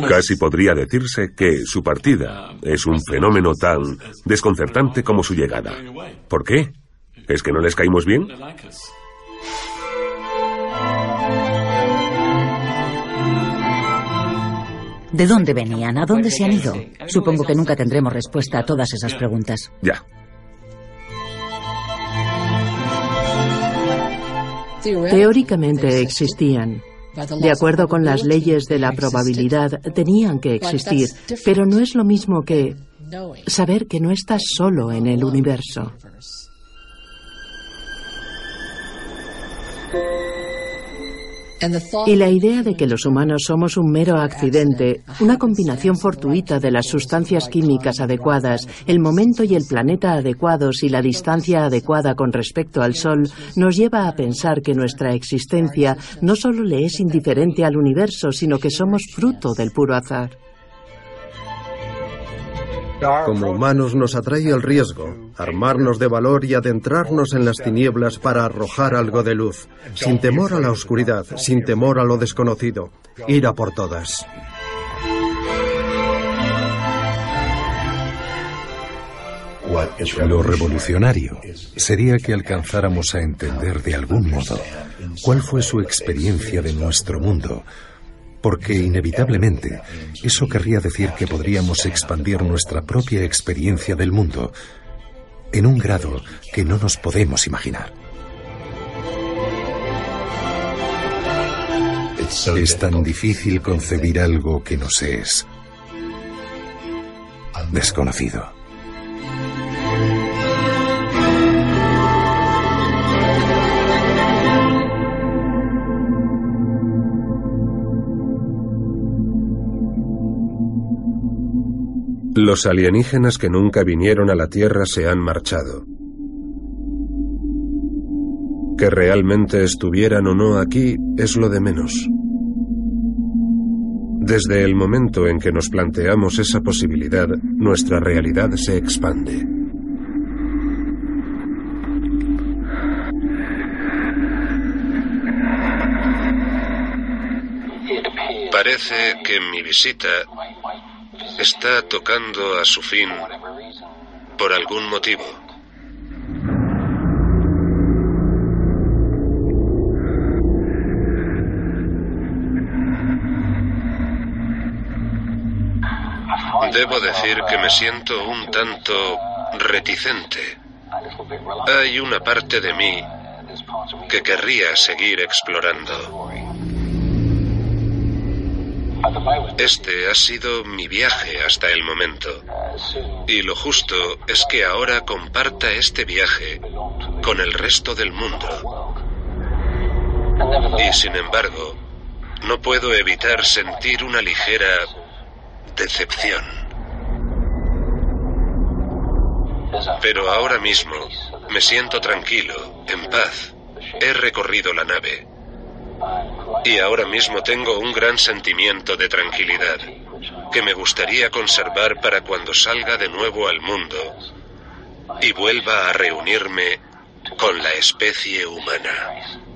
[SPEAKER 6] Casi podría decirse que su partida es un fenómeno tan desconcertante como su llegada. ¿Por qué? ¿Es que no les caímos bien?
[SPEAKER 7] ¿De dónde venían? ¿A dónde se han ido? Supongo que nunca tendremos respuesta a todas esas preguntas.
[SPEAKER 6] Ya.
[SPEAKER 8] Teóricamente existían. De acuerdo con las leyes de la probabilidad, tenían que existir, pero no es lo mismo que saber que no estás solo en el universo. Y la idea de que los humanos somos un mero accidente, una combinación fortuita de las sustancias químicas adecuadas, el momento y el planeta adecuados y la distancia adecuada con respecto al Sol, nos lleva a pensar que nuestra existencia no solo le es indiferente al universo, sino que somos fruto del puro azar.
[SPEAKER 4] Como humanos nos atrae el riesgo, armarnos de valor y adentrarnos en las tinieblas para arrojar algo de luz, sin temor a la oscuridad, sin temor a lo desconocido, ir a por todas.
[SPEAKER 1] Lo revolucionario sería que alcanzáramos a entender de algún modo cuál fue su experiencia de nuestro mundo, porque inevitablemente eso querría decir que podríamos expandir nuestra propia experiencia del mundo en un grado que no nos podemos imaginar. Es tan difícil concebir algo que nos es desconocido.
[SPEAKER 2] Los alienígenas que nunca vinieron a la Tierra se han marchado. Que realmente estuvieran o no aquí es lo de menos. Desde el momento en que nos planteamos esa posibilidad, nuestra realidad se expande. Parece que mi visita está tocando a su fin por algún motivo. Debo decir que me siento un tanto reticente. Hay una parte de mí que querría seguir explorando. Este ha sido mi viaje hasta el momento. Y lo justo es que ahora comparta este viaje con el resto del mundo. Y sin embargo, no puedo evitar sentir una ligera decepción. Pero ahora mismo me siento tranquilo, en paz. He recorrido la nave. Y ahora mismo tengo un gran sentimiento de tranquilidad que me gustaría conservar para cuando salga de nuevo al mundo y vuelva a reunirme con la especie humana.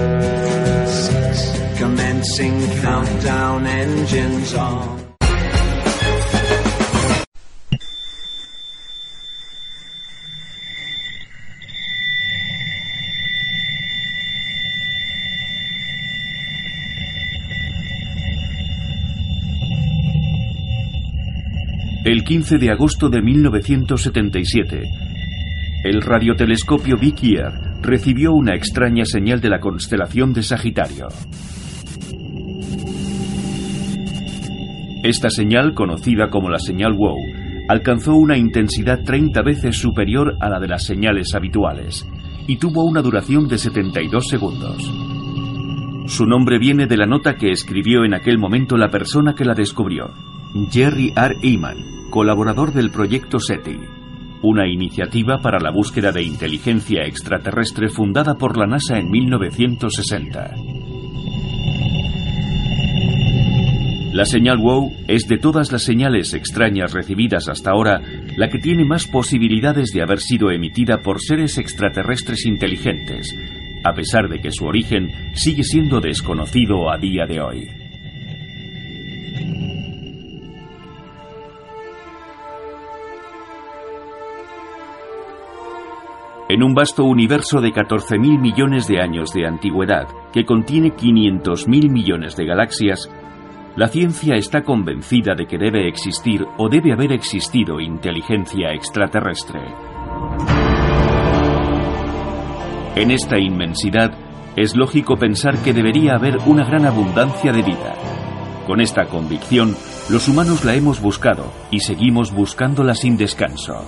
[SPEAKER 9] Commencing countdown engines on.
[SPEAKER 10] El 15 de agosto de 1977, el radiotelescopio Ear recibió una extraña señal de la constelación de Sagitario. Esta señal, conocida como la señal WOW, alcanzó una intensidad 30 veces superior a la de las señales habituales y tuvo una duración de 72 segundos. Su nombre viene de la nota que escribió en aquel momento la persona que la descubrió, Jerry R. Eman, colaborador del proyecto SETI, una iniciativa para la búsqueda de inteligencia extraterrestre fundada por la NASA en 1960. La señal WOW es de todas las señales extrañas recibidas hasta ahora la que tiene más posibilidades de haber sido emitida por seres extraterrestres inteligentes, a pesar de que su origen sigue siendo desconocido a día de hoy. En un vasto universo de 14.000 millones de años de antigüedad, que contiene 500.000 millones de galaxias, la ciencia está convencida de que debe existir o debe haber existido inteligencia extraterrestre. En esta inmensidad, es lógico pensar que debería haber una gran abundancia de vida. Con esta convicción, los humanos la hemos buscado y seguimos buscándola sin descanso.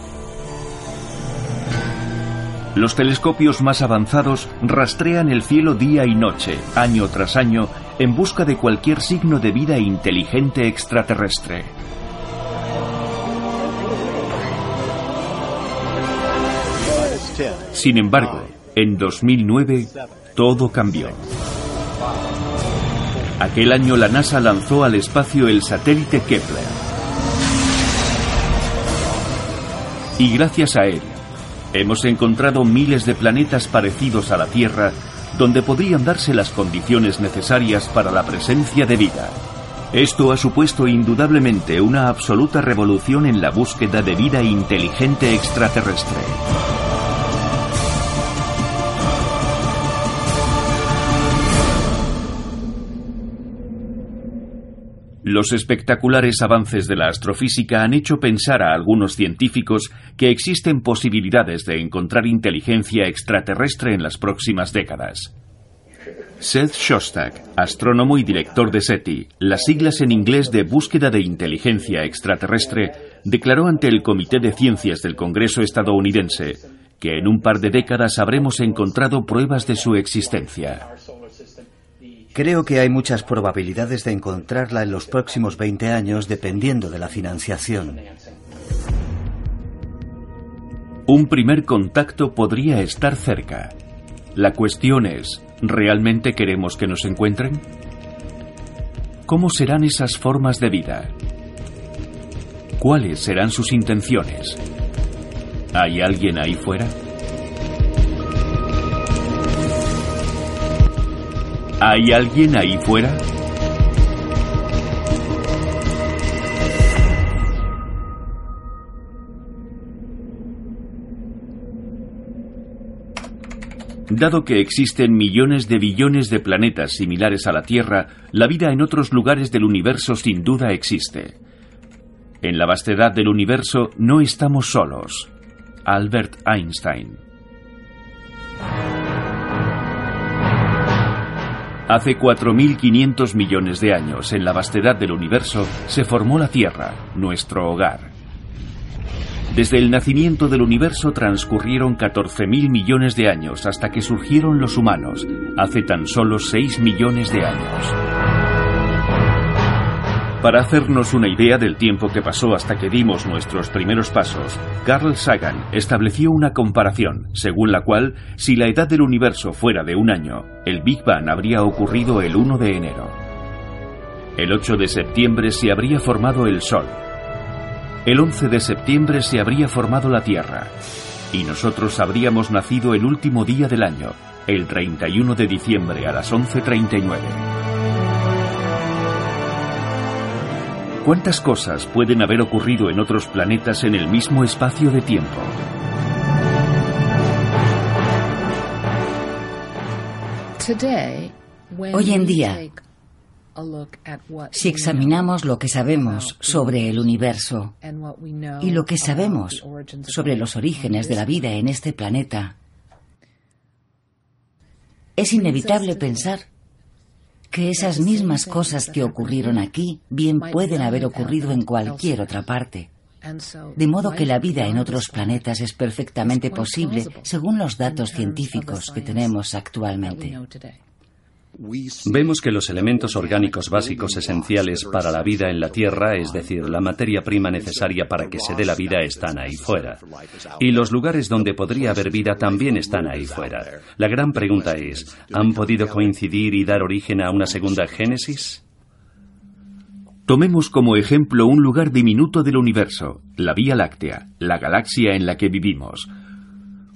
[SPEAKER 10] Los telescopios más avanzados rastrean el cielo día y noche, año tras año, en busca de cualquier signo de vida inteligente extraterrestre. Sin embargo, en 2009 todo cambió. Aquel año la NASA lanzó al espacio el satélite Kepler. Y gracias a él, Hemos encontrado miles de planetas parecidos a la Tierra donde podrían darse las condiciones necesarias para la presencia de vida. Esto ha supuesto indudablemente una absoluta revolución en la búsqueda de vida inteligente extraterrestre. Los espectaculares avances de la astrofísica han hecho pensar a algunos científicos que existen posibilidades de encontrar inteligencia extraterrestre en las próximas décadas. Seth Shostak, astrónomo y director de SETI, las siglas en inglés de Búsqueda de Inteligencia Extraterrestre, declaró ante el Comité de Ciencias del Congreso estadounidense que en un par de décadas habremos encontrado pruebas de su existencia.
[SPEAKER 5] Creo que hay muchas probabilidades de encontrarla en los próximos 20 años dependiendo de la financiación.
[SPEAKER 10] Un primer contacto podría estar cerca. La cuestión es, ¿realmente queremos que nos encuentren? ¿Cómo serán esas formas de vida? ¿Cuáles serán sus intenciones? ¿Hay alguien ahí fuera? ¿Hay alguien ahí fuera? Dado que existen millones de billones de planetas similares a la Tierra, la vida en otros lugares del universo sin duda existe. En la vastedad del universo no estamos solos. Albert Einstein Hace 4.500 millones de años, en la vastedad del universo, se formó la Tierra, nuestro hogar. Desde el nacimiento del universo transcurrieron 14.000 millones de años hasta que surgieron los humanos, hace tan solo 6 millones de años. Para hacernos una idea del tiempo que pasó hasta que dimos nuestros primeros pasos, Carl Sagan estableció una comparación, según la cual, si la edad del universo fuera de un año, el Big Bang habría ocurrido el 1 de enero. El 8 de septiembre se habría formado el Sol. El 11 de septiembre se habría formado la Tierra. Y nosotros habríamos nacido el último día del año, el 31 de diciembre a las 11.39. ¿Cuántas cosas pueden haber ocurrido en otros planetas en el mismo espacio de tiempo?
[SPEAKER 7] Hoy en día, si examinamos lo que sabemos sobre el universo y lo que sabemos sobre los orígenes de la vida en este planeta, es inevitable pensar que esas mismas cosas que ocurrieron aquí bien pueden haber ocurrido en cualquier otra parte. De modo que la vida en otros planetas es perfectamente posible según los datos científicos que tenemos actualmente.
[SPEAKER 11] Vemos que los elementos orgánicos básicos esenciales para la vida en la Tierra, es decir, la materia prima necesaria para que se dé la vida, están ahí fuera. Y los lugares donde podría haber vida también están ahí fuera. La gran pregunta es, ¿han podido coincidir y dar origen a una segunda génesis?
[SPEAKER 10] Tomemos como ejemplo un lugar diminuto del universo, la Vía Láctea, la galaxia en la que vivimos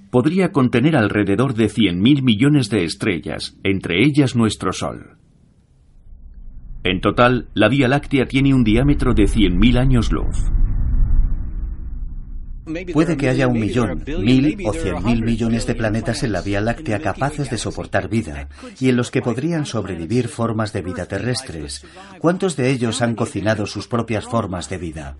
[SPEAKER 10] podría contener alrededor de 100.000 millones de estrellas, entre ellas nuestro Sol. En total, la Vía Láctea tiene un diámetro de 100.000 años luz.
[SPEAKER 5] Puede que haya un millón, mil o cien mil millones de planetas en la Vía Láctea capaces de soportar vida y en los que podrían sobrevivir formas de vida terrestres. ¿Cuántos de ellos han cocinado sus propias formas de vida?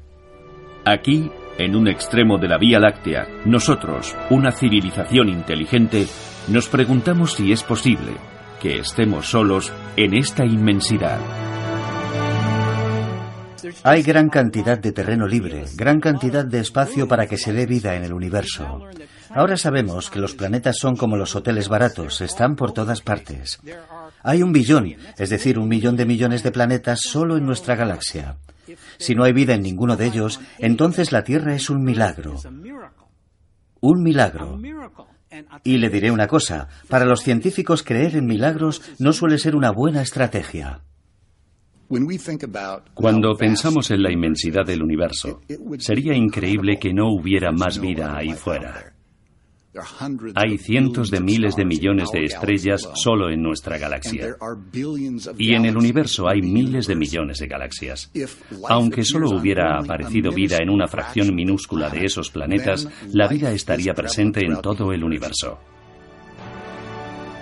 [SPEAKER 10] Aquí, en un extremo de la Vía Láctea, nosotros, una civilización inteligente, nos preguntamos si es posible que estemos solos en esta inmensidad.
[SPEAKER 5] Hay gran cantidad de terreno libre, gran cantidad de espacio para que se dé vida en el universo. Ahora sabemos que los planetas son como los hoteles baratos, están por todas partes. Hay un billón, es decir, un millón de millones de planetas solo en nuestra galaxia. Si no hay vida en ninguno de ellos, entonces la Tierra es un milagro. Un milagro. Y le diré una cosa, para los científicos creer en milagros no suele ser una buena estrategia.
[SPEAKER 11] Cuando pensamos en la inmensidad del universo, sería increíble que no hubiera más vida ahí fuera. Hay cientos de miles de millones de estrellas solo en nuestra galaxia. Y en el universo hay miles de millones de galaxias. Aunque solo hubiera aparecido vida en una fracción minúscula de esos planetas, la vida estaría presente en todo el universo.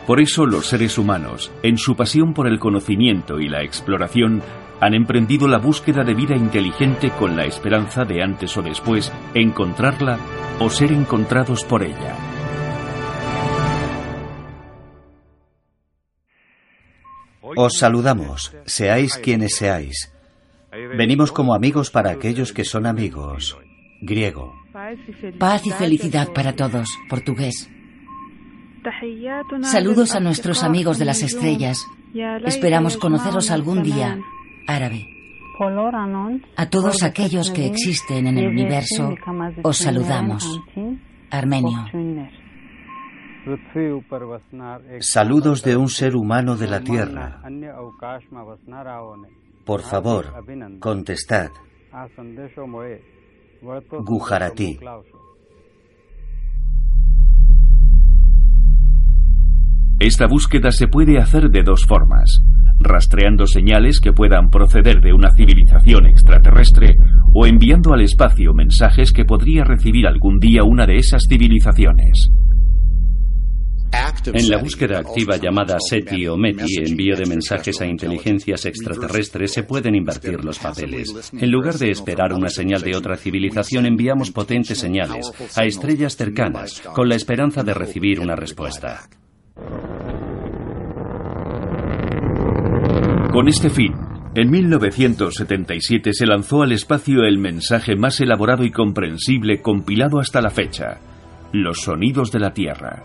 [SPEAKER 11] Por eso los seres humanos, en su pasión por el conocimiento y la exploración, han emprendido la búsqueda de vida inteligente con la esperanza de antes o después encontrarla o ser encontrados por ella.
[SPEAKER 5] Os saludamos, seáis quienes seáis. Venimos como amigos para aquellos que son amigos. Griego.
[SPEAKER 7] Paz y felicidad para todos. Portugués. Saludos a nuestros amigos de las estrellas. Esperamos conoceros algún día. Árabe. A todos aquellos que existen en el universo, os saludamos. Armenio.
[SPEAKER 5] Saludos de un ser humano de la Tierra. Por favor, contestad. Gujarati.
[SPEAKER 10] Esta búsqueda se puede hacer de dos formas, rastreando señales que puedan proceder de una civilización extraterrestre o enviando al espacio mensajes que podría recibir algún día una de esas civilizaciones.
[SPEAKER 11] En la búsqueda activa llamada SETI o METI, envío de mensajes a inteligencias extraterrestres, se pueden invertir los papeles. En lugar de esperar una señal de otra civilización, enviamos potentes señales a estrellas cercanas, con la esperanza de recibir una respuesta.
[SPEAKER 10] Con este fin, en 1977 se lanzó al espacio el mensaje más elaborado y comprensible compilado hasta la fecha, los sonidos de la Tierra.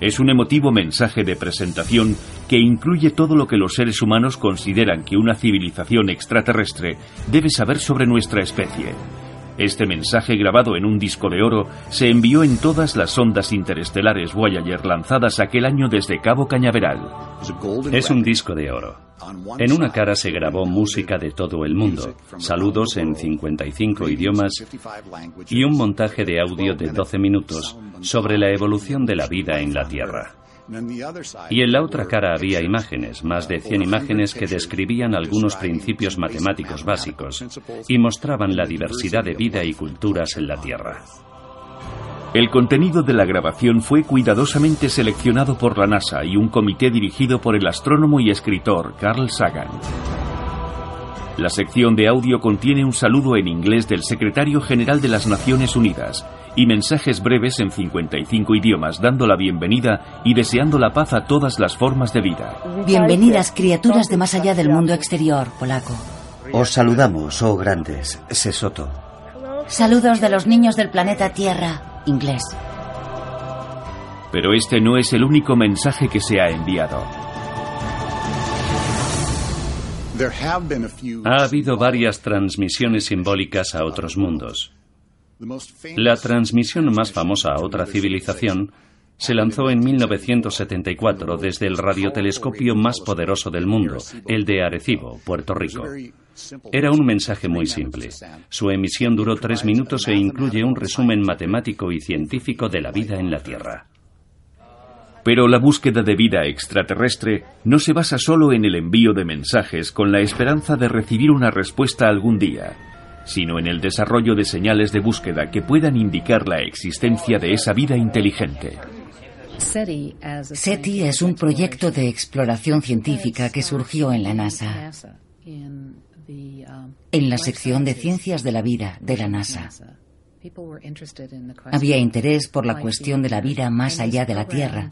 [SPEAKER 10] Es un emotivo mensaje de presentación que incluye todo lo que los seres humanos consideran que una civilización extraterrestre debe saber sobre nuestra especie. Este mensaje grabado en un disco de oro se envió en todas las ondas interestelares Voyager lanzadas aquel año desde Cabo Cañaveral.
[SPEAKER 11] Es un disco de oro. En una cara se grabó música de todo el mundo, saludos en 55 idiomas y un montaje de audio de 12 minutos sobre la evolución de la vida en la Tierra. Y en la otra cara había imágenes, más de 100 imágenes que describían algunos principios matemáticos básicos y mostraban la diversidad de vida y culturas en la Tierra.
[SPEAKER 10] El contenido de la grabación fue cuidadosamente seleccionado por la NASA y un comité dirigido por el astrónomo y escritor Carl Sagan. La sección de audio contiene un saludo en inglés del secretario general de las Naciones Unidas y mensajes breves en 55 idiomas dando la bienvenida y deseando la paz a todas las formas de vida.
[SPEAKER 7] Bienvenidas criaturas de más allá del mundo exterior, polaco.
[SPEAKER 5] Os saludamos, oh grandes, Sesoto.
[SPEAKER 7] Saludos de los niños del planeta Tierra, inglés.
[SPEAKER 10] Pero este no es el único mensaje que se ha enviado.
[SPEAKER 11] Ha habido varias transmisiones simbólicas a otros mundos. La transmisión más famosa a otra civilización se lanzó en 1974 desde el radiotelescopio más poderoso del mundo, el de Arecibo, Puerto Rico. Era un mensaje muy simple. Su emisión duró tres minutos e incluye un resumen matemático y científico de la vida en la Tierra.
[SPEAKER 10] Pero la búsqueda de vida extraterrestre no se basa solo en el envío de mensajes con la esperanza de recibir una respuesta algún día. sino en el desarrollo de señales de búsqueda que puedan indicar la existencia de esa vida inteligente.
[SPEAKER 7] SETI es un proyecto de exploración científica que surgió en la NASA, en la sección de Ciencias de la Vida de la NASA. Había interés por la cuestión de la vida más allá de la Tierra.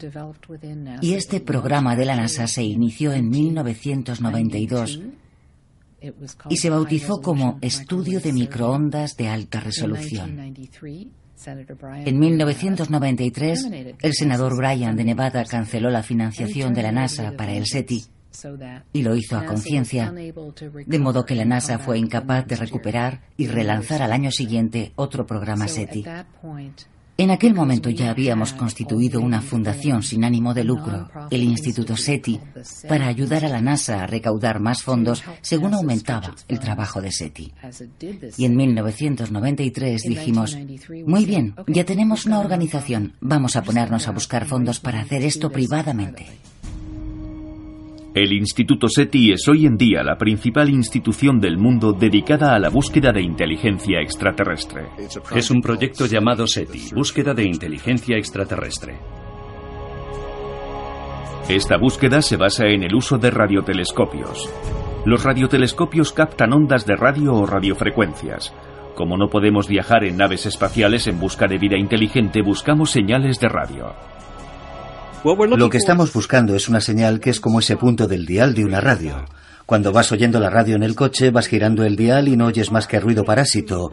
[SPEAKER 7] Y este programa de la NASA se inició en 1992 y se bautizó como Estudio de Microondas de Alta Resolución. En 1993, el senador Bryan de Nevada canceló la financiación de la NASA para el SETI y lo hizo a conciencia, de modo que la NASA fue incapaz de recuperar y relanzar al año siguiente otro programa SETI. En aquel momento ya habíamos constituido una fundación sin ánimo de lucro, el Instituto SETI, para ayudar a la NASA a recaudar más fondos según aumentaba el trabajo de SETI. Y en 1993 dijimos, muy bien, ya tenemos una organización, vamos a ponernos a buscar fondos para hacer esto privadamente.
[SPEAKER 10] El Instituto SETI es hoy en día la principal institución del mundo dedicada a la búsqueda de inteligencia extraterrestre.
[SPEAKER 11] Es un proyecto llamado SETI, Búsqueda de Inteligencia Extraterrestre.
[SPEAKER 10] Esta búsqueda se basa en el uso de radiotelescopios. Los radiotelescopios captan ondas de radio o radiofrecuencias. Como no podemos viajar en naves espaciales en busca de vida inteligente, buscamos señales de radio.
[SPEAKER 5] Lo que estamos buscando es una señal que es como ese punto del dial de una radio. Cuando vas oyendo la radio en el coche, vas girando el dial y no oyes más que ruido parásito.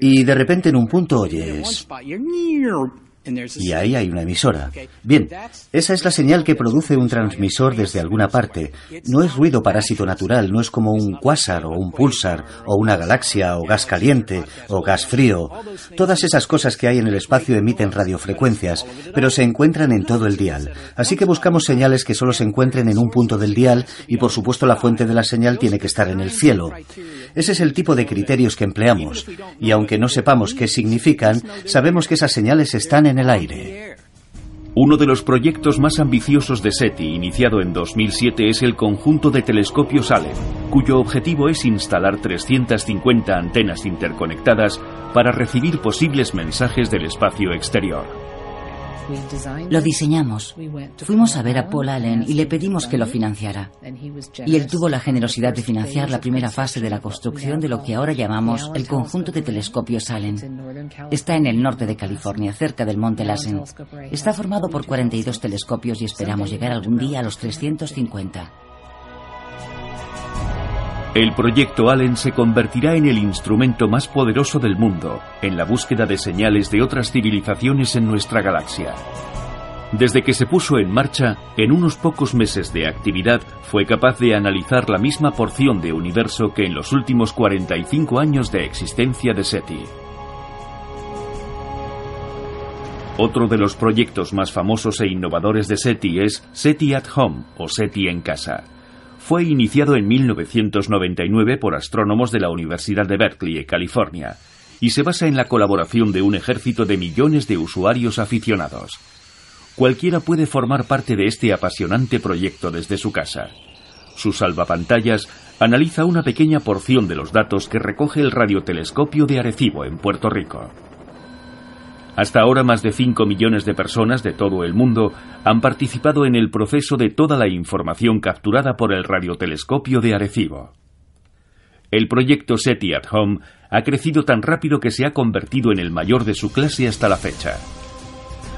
[SPEAKER 5] Y de repente en un punto oyes... Y ahí hay una emisora. Bien, esa es la señal que produce un transmisor desde alguna parte. No es ruido parásito natural, no es como un cuásar o un pulsar o una galaxia o gas caliente o gas frío. Todas esas cosas que hay en el espacio emiten radiofrecuencias, pero se encuentran en todo el dial. Así que buscamos señales que solo se encuentren en un punto del dial y por supuesto la fuente de la señal tiene que estar en el cielo. Ese es el tipo de criterios que empleamos. Y aunque no sepamos qué significan, sabemos que esas señales están en el aire.
[SPEAKER 10] Uno de los proyectos más ambiciosos de SETI, iniciado en 2007, es el conjunto de telescopios ALEN, cuyo objetivo es instalar 350 antenas interconectadas para recibir posibles mensajes del espacio exterior.
[SPEAKER 7] Lo diseñamos. Fuimos a ver a Paul Allen y le pedimos que lo financiara. Y él tuvo la generosidad de financiar la primera fase de la construcción de lo que ahora llamamos el conjunto de telescopios Allen. Está en el norte de California, cerca del monte Lassen. Está formado por 42 telescopios y esperamos llegar algún día a los 350.
[SPEAKER 10] El proyecto Allen se convertirá en el instrumento más poderoso del mundo en la búsqueda de señales de otras civilizaciones en nuestra galaxia. Desde que se puso en marcha, en unos pocos meses de actividad fue capaz de analizar la misma porción de universo que en los últimos 45 años de existencia de SETI. Otro de los proyectos más famosos e innovadores de SETI es SETI at Home o SETI en casa fue iniciado en 1999 por astrónomos de la Universidad de Berkeley, California, y se basa en la colaboración de un ejército de millones de usuarios aficionados. Cualquiera puede formar parte de este apasionante proyecto desde su casa. Su salvapantallas analiza una pequeña porción de los datos que recoge el radiotelescopio de Arecibo en Puerto Rico. Hasta ahora más de 5 millones de personas de todo el mundo han participado en el proceso de toda la información capturada por el radiotelescopio de Arecibo. El proyecto SETI at Home ha crecido tan rápido que se ha convertido en el mayor de su clase hasta la fecha.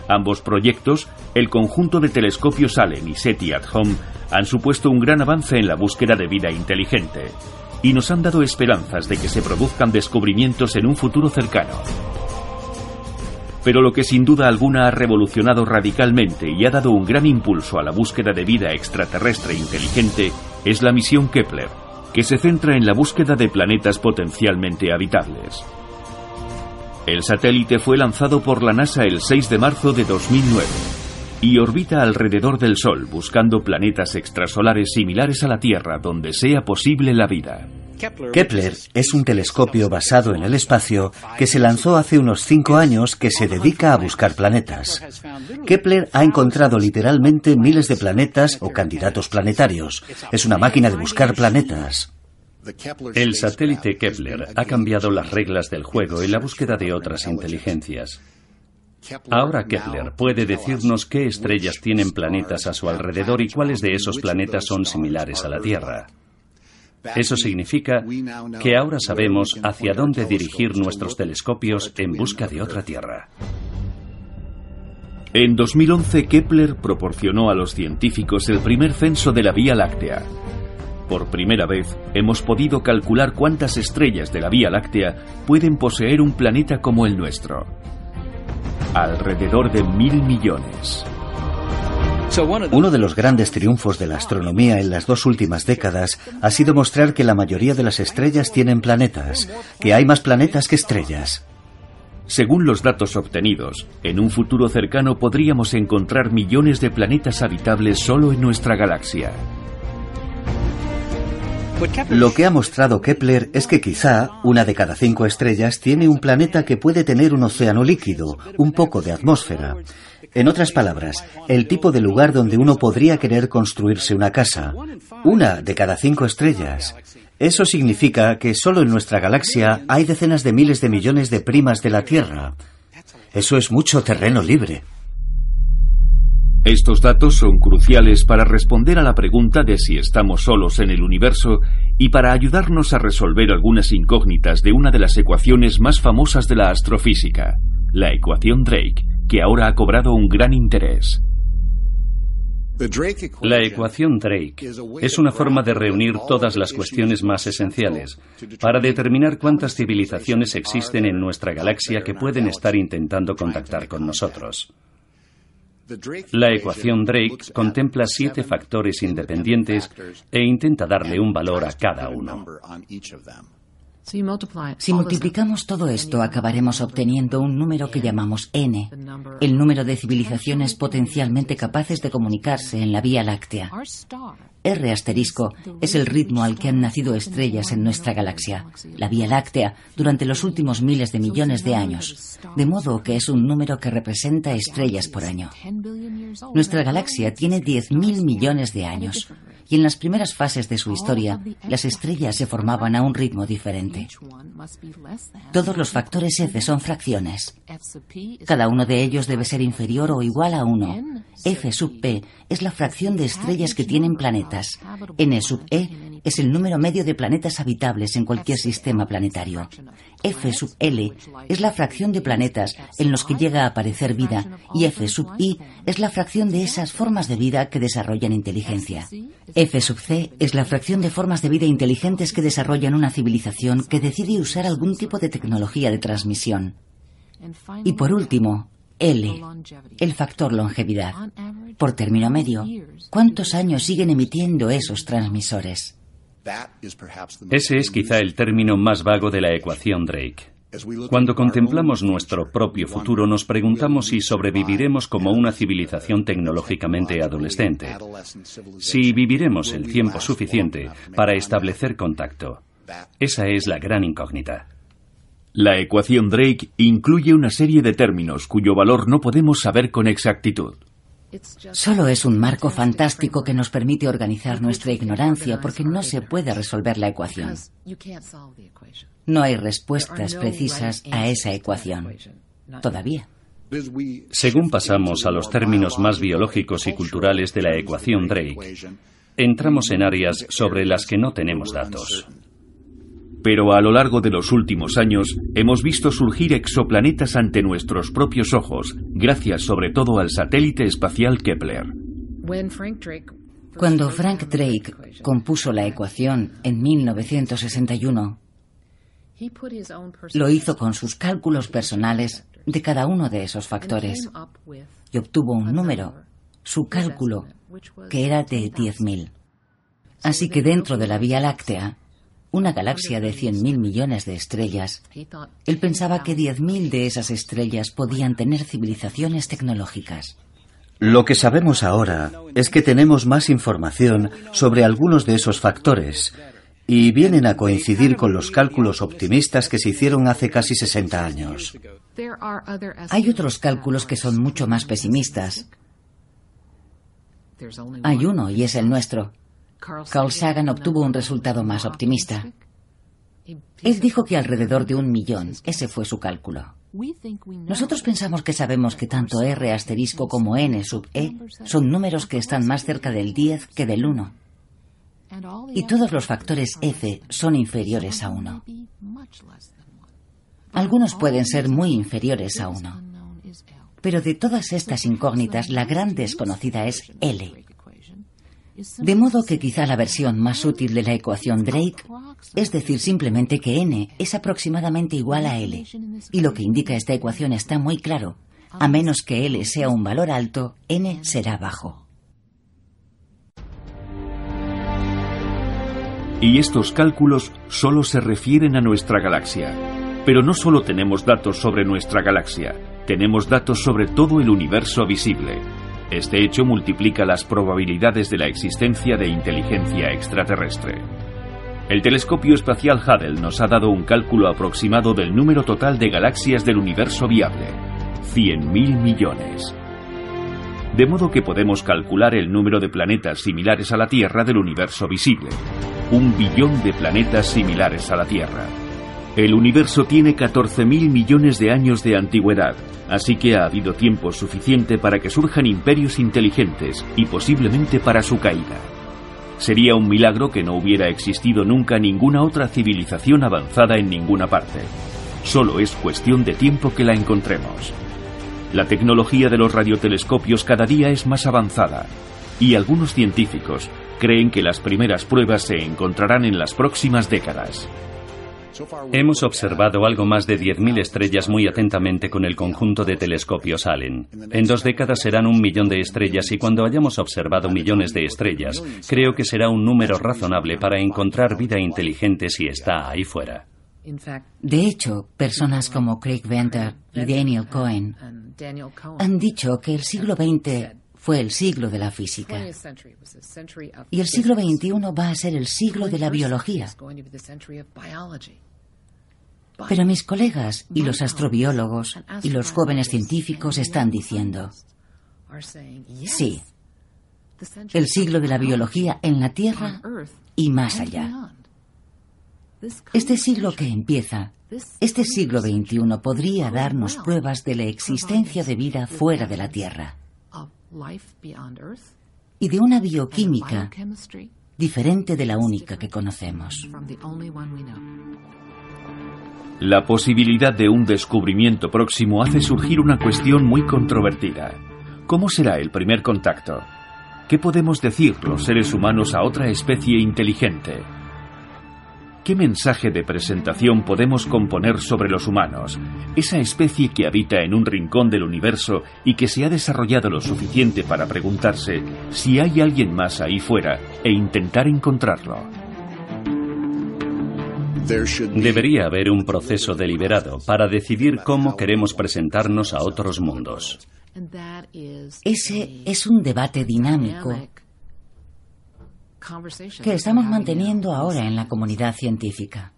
[SPEAKER 10] Ambos proyectos, el conjunto de telescopios Allen y SETI at Home, han supuesto un gran avance en la búsqueda de vida inteligente y nos han dado esperanzas de que se produzcan descubrimientos en un futuro cercano. Pero lo que sin duda alguna ha revolucionado radicalmente y ha dado un gran impulso a la búsqueda de vida extraterrestre inteligente es la misión Kepler, que se centra en la búsqueda de planetas potencialmente habitables. El satélite fue lanzado por la NASA el 6 de marzo de 2009 y orbita alrededor del Sol buscando planetas extrasolares similares a la Tierra donde sea posible la vida.
[SPEAKER 5] Kepler es un telescopio basado en el espacio que se lanzó hace unos cinco años que se dedica a buscar planetas. Kepler ha encontrado literalmente miles de planetas o candidatos planetarios. Es una máquina de buscar planetas.
[SPEAKER 11] El satélite Kepler ha cambiado las reglas del juego en la búsqueda de otras inteligencias. Ahora Kepler puede decirnos qué estrellas tienen planetas a su alrededor y cuáles de esos planetas son similares a la Tierra. Eso significa que ahora sabemos hacia dónde dirigir nuestros telescopios en busca de otra Tierra.
[SPEAKER 10] En 2011, Kepler proporcionó a los científicos el primer censo de la Vía Láctea. Por primera vez, hemos podido calcular cuántas estrellas de la Vía Láctea pueden poseer un planeta como el nuestro. Alrededor de mil millones.
[SPEAKER 5] Uno de los grandes triunfos de la astronomía en las dos últimas décadas ha sido mostrar que la mayoría de las estrellas tienen planetas, que hay más planetas que estrellas.
[SPEAKER 10] Según los datos obtenidos, en un futuro cercano podríamos encontrar millones de planetas habitables solo en nuestra galaxia.
[SPEAKER 5] Lo que ha mostrado Kepler es que quizá una de cada cinco estrellas tiene un planeta que puede tener un océano líquido, un poco de atmósfera. En otras palabras, el tipo de lugar donde uno podría querer construirse una casa. Una de cada cinco estrellas. Eso significa que solo en nuestra galaxia hay decenas de miles de millones de primas de la Tierra. Eso es mucho terreno libre.
[SPEAKER 10] Estos datos son cruciales para responder a la pregunta de si estamos solos en el universo y para ayudarnos a resolver algunas incógnitas de una de las ecuaciones más famosas de la astrofísica, la ecuación Drake, que ahora ha cobrado un gran interés.
[SPEAKER 11] La ecuación Drake es una forma de reunir todas las cuestiones más esenciales para determinar cuántas civilizaciones existen en nuestra galaxia que pueden estar intentando contactar con nosotros. La ecuación Drake contempla siete factores independientes e intenta darle un valor a cada uno.
[SPEAKER 7] Si multiplicamos todo esto, acabaremos obteniendo un número que llamamos n, el número de civilizaciones potencialmente capaces de comunicarse en la Vía Láctea. R asterisco es el ritmo al que han nacido estrellas en nuestra galaxia, la Vía Láctea, durante los últimos miles de millones de años, de modo que es un número que representa estrellas por año. Nuestra galaxia tiene 10.000 millones de años y en las primeras fases de su historia las estrellas se formaban a un ritmo diferente. Todos los factores F son fracciones. Cada uno de ellos debe ser inferior o igual a 1. F sub P es la fracción de estrellas que tienen planetas. N sub E es el número medio de planetas habitables en cualquier sistema planetario. F sub L es la fracción de planetas en los que llega a aparecer vida y F sub I es la fracción de esas formas de vida que desarrollan inteligencia. F sub C es la fracción de formas de vida inteligentes que desarrollan una civilización que decide usar algún tipo de tecnología de transmisión. Y por último, L, el factor longevidad. Por término medio, ¿cuántos años siguen emitiendo esos transmisores?
[SPEAKER 11] Ese es quizá el término más vago de la ecuación Drake. Cuando contemplamos nuestro propio futuro nos preguntamos si sobreviviremos como una civilización tecnológicamente adolescente, si viviremos el tiempo suficiente para establecer contacto. Esa es la gran incógnita.
[SPEAKER 10] La ecuación Drake incluye una serie de términos cuyo valor no podemos saber con exactitud.
[SPEAKER 7] Solo es un marco fantástico que nos permite organizar nuestra ignorancia porque no se puede resolver la ecuación. No hay respuestas precisas a esa ecuación. Todavía.
[SPEAKER 11] Según pasamos a los términos más biológicos y culturales de la ecuación Drake, entramos en áreas sobre las que no tenemos datos.
[SPEAKER 10] Pero a lo largo de los últimos años hemos visto surgir exoplanetas ante nuestros propios ojos, gracias sobre todo al satélite espacial Kepler.
[SPEAKER 7] Cuando Frank Drake compuso la ecuación en 1961, lo hizo con sus cálculos personales de cada uno de esos factores y obtuvo un número, su cálculo, que era de 10.000. Así que dentro de la Vía Láctea, una galaxia de 100.000 millones de estrellas, él pensaba que 10.000 de esas estrellas podían tener civilizaciones tecnológicas.
[SPEAKER 5] Lo que sabemos ahora es que tenemos más información sobre algunos de esos factores y vienen a coincidir con los cálculos optimistas que se hicieron hace casi 60 años.
[SPEAKER 7] Hay otros cálculos que son mucho más pesimistas. Hay uno y es el nuestro. Carl Sagan obtuvo un resultado más optimista. Él dijo que alrededor de un millón, ese fue su cálculo. Nosotros pensamos que sabemos que tanto R asterisco como N sub E son números que están más cerca del 10 que del 1. Y todos los factores F son inferiores a 1. Algunos pueden ser muy inferiores a 1. Pero de todas estas incógnitas, la gran desconocida es L. De modo que quizá la versión más útil de la ecuación Drake es decir simplemente que n es aproximadamente igual a L. Y lo que indica esta ecuación está muy claro. A menos que L sea un valor alto, n será bajo.
[SPEAKER 10] Y estos cálculos solo se refieren a nuestra galaxia. Pero no solo tenemos datos sobre nuestra galaxia, tenemos datos sobre todo el universo visible. Este hecho multiplica las probabilidades de la existencia de inteligencia extraterrestre. El telescopio espacial Hubble nos ha dado un cálculo aproximado del número total de galaxias del universo viable, 100.000 millones. De modo que podemos calcular el número de planetas similares a la Tierra del universo visible, un billón de planetas similares a la Tierra. El universo tiene 14.000 millones de años de antigüedad, así que ha habido tiempo suficiente para que surjan imperios inteligentes y posiblemente para su caída. Sería un milagro que no hubiera existido nunca ninguna otra civilización avanzada en ninguna parte. Solo es cuestión de tiempo que la encontremos. La tecnología de los radiotelescopios cada día es más avanzada y algunos científicos creen que las primeras pruebas se encontrarán en las próximas décadas.
[SPEAKER 11] Hemos observado algo más de 10.000 estrellas muy atentamente con el conjunto de telescopios Allen. En dos décadas serán un millón de estrellas y cuando hayamos observado millones de estrellas, creo que será un número razonable para encontrar vida inteligente si está ahí fuera.
[SPEAKER 7] De hecho, personas como Craig Venter y Daniel Cohen han dicho que el siglo XX fue el siglo de la física. Y el siglo XXI va a ser el siglo de la biología. Pero mis colegas y los astrobiólogos y los jóvenes científicos están diciendo, sí, el siglo de la biología en la Tierra y más allá. Este siglo que empieza, este siglo XXI podría darnos pruebas de la existencia de vida fuera de la Tierra y de una bioquímica diferente de la única que conocemos.
[SPEAKER 10] La posibilidad de un descubrimiento próximo hace surgir una cuestión muy controvertida. ¿Cómo será el primer contacto? ¿Qué podemos decir los seres humanos a otra especie inteligente? ¿Qué mensaje de presentación podemos componer sobre los humanos, esa especie que habita en un rincón del universo y que se ha desarrollado lo suficiente para preguntarse si hay alguien más ahí fuera e intentar encontrarlo?
[SPEAKER 11] Debería haber un proceso deliberado para decidir cómo queremos presentarnos a otros mundos.
[SPEAKER 7] Ese es un debate dinámico que estamos manteniendo ahora en la comunidad científica.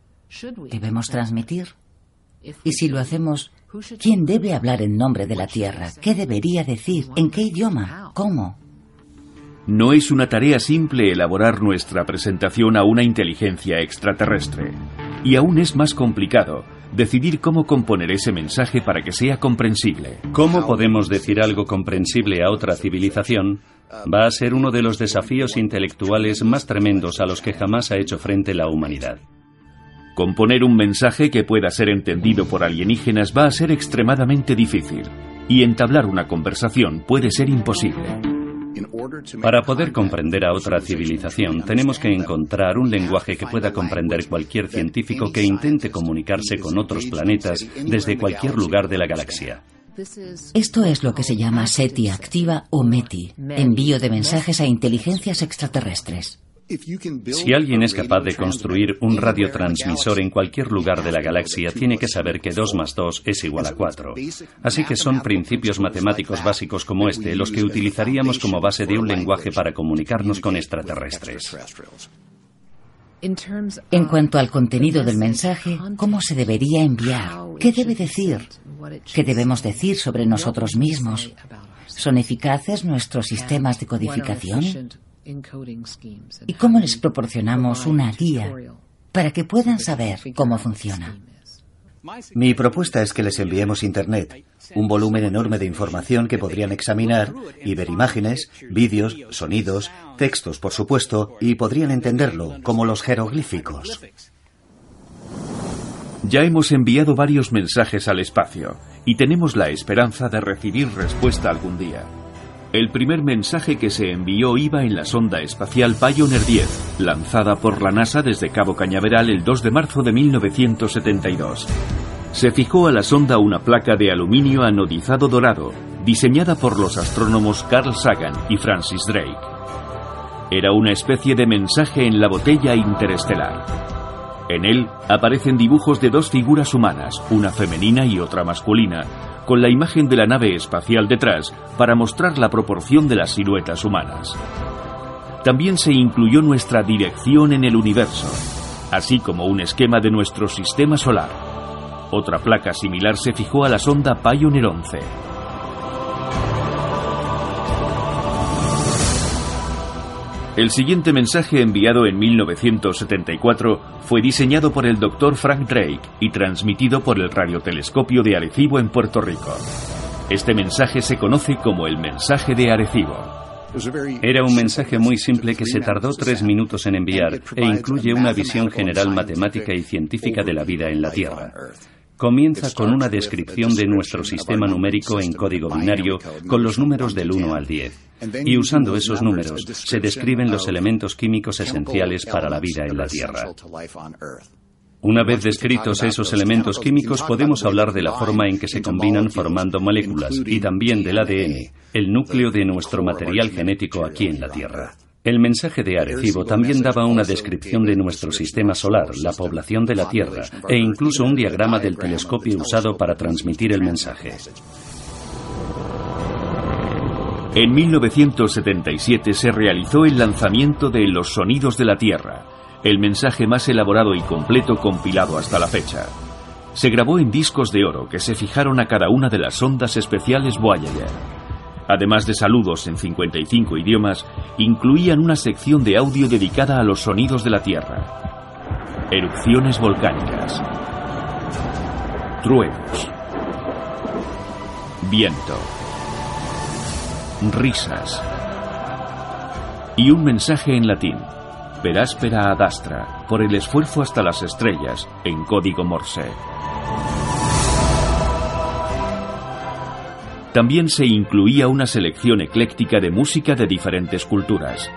[SPEAKER 7] ¿Debemos transmitir? Y si lo hacemos, ¿quién debe hablar en nombre de la Tierra? ¿Qué debería decir? ¿En qué idioma? ¿Cómo?
[SPEAKER 10] No es una tarea simple elaborar nuestra presentación a una inteligencia extraterrestre. Y aún es más complicado decidir cómo componer ese mensaje para que sea comprensible.
[SPEAKER 11] ¿Cómo podemos decir algo comprensible a otra civilización? Va a ser uno de los desafíos intelectuales más tremendos a los que jamás ha hecho frente la humanidad.
[SPEAKER 10] Componer un mensaje que pueda ser entendido por alienígenas va a ser extremadamente difícil, y entablar una conversación puede ser imposible.
[SPEAKER 11] Para poder comprender a otra civilización, tenemos que encontrar un lenguaje que pueda comprender cualquier científico que intente comunicarse con otros planetas desde cualquier lugar de la galaxia.
[SPEAKER 7] Esto es lo que se llama SETI activa o METI, envío de mensajes a inteligencias extraterrestres.
[SPEAKER 11] Si alguien es capaz de construir un radiotransmisor en cualquier lugar de la galaxia, tiene que saber que 2 más 2 es igual a 4. Así que son principios matemáticos básicos como este los que utilizaríamos como base de un lenguaje para comunicarnos con extraterrestres.
[SPEAKER 7] En cuanto al contenido del mensaje, ¿cómo se debería enviar? ¿Qué debe decir? ¿Qué debemos decir sobre nosotros mismos? ¿Son eficaces nuestros sistemas de codificación? ¿Y cómo les proporcionamos una guía para que puedan saber cómo funciona?
[SPEAKER 5] Mi propuesta es que les enviemos Internet, un volumen enorme de información que podrían examinar y ver imágenes, vídeos, sonidos, textos, por supuesto, y podrían entenderlo, como los jeroglíficos.
[SPEAKER 10] Ya hemos enviado varios mensajes al espacio y tenemos la esperanza de recibir respuesta algún día. El primer mensaje que se envió iba en la sonda espacial Pioneer 10, lanzada por la NASA desde Cabo Cañaveral el 2 de marzo de 1972. Se fijó a la sonda una placa de aluminio anodizado dorado, diseñada por los astrónomos Carl Sagan y Francis Drake. Era una especie de mensaje en la botella interestelar. En él aparecen dibujos de dos figuras humanas, una femenina y otra masculina, con la imagen de la nave espacial detrás para mostrar la proporción de las siluetas humanas. También se incluyó nuestra dirección en el universo, así como un esquema de nuestro sistema solar. Otra placa similar se fijó a la sonda Pioneer 11. El siguiente mensaje enviado en 1974 fue diseñado por el Dr. Frank Drake y transmitido por el radiotelescopio de Arecibo en Puerto Rico. Este mensaje se conoce como el mensaje de Arecibo.
[SPEAKER 11] Era un mensaje muy simple que se tardó tres minutos en enviar e incluye una visión general matemática y científica de la vida en la Tierra. Comienza con una descripción de nuestro sistema numérico en código binario con los números del 1 al 10. Y usando esos números se describen los elementos químicos esenciales para la vida en la Tierra. Una vez descritos esos elementos químicos podemos hablar de la forma en que se combinan formando moléculas y también del ADN, el núcleo de nuestro material genético aquí en la Tierra. El mensaje de Arecibo también daba una descripción de nuestro sistema solar, la población de la Tierra e incluso un diagrama del telescopio usado para transmitir el mensaje.
[SPEAKER 10] En 1977 se realizó el lanzamiento de Los Sonidos de la Tierra, el mensaje más elaborado y completo compilado hasta la fecha. Se grabó en discos de oro que se fijaron a cada una de las ondas especiales Voyager. Además de saludos en 55 idiomas, incluían una sección de audio dedicada a los sonidos de la Tierra. Erupciones volcánicas. Truenos. Viento. Risas. Y un mensaje en latín. Per áspera ad astra, por el esfuerzo hasta las estrellas, en código Morse. También se incluía una selección ecléctica de música de diferentes culturas.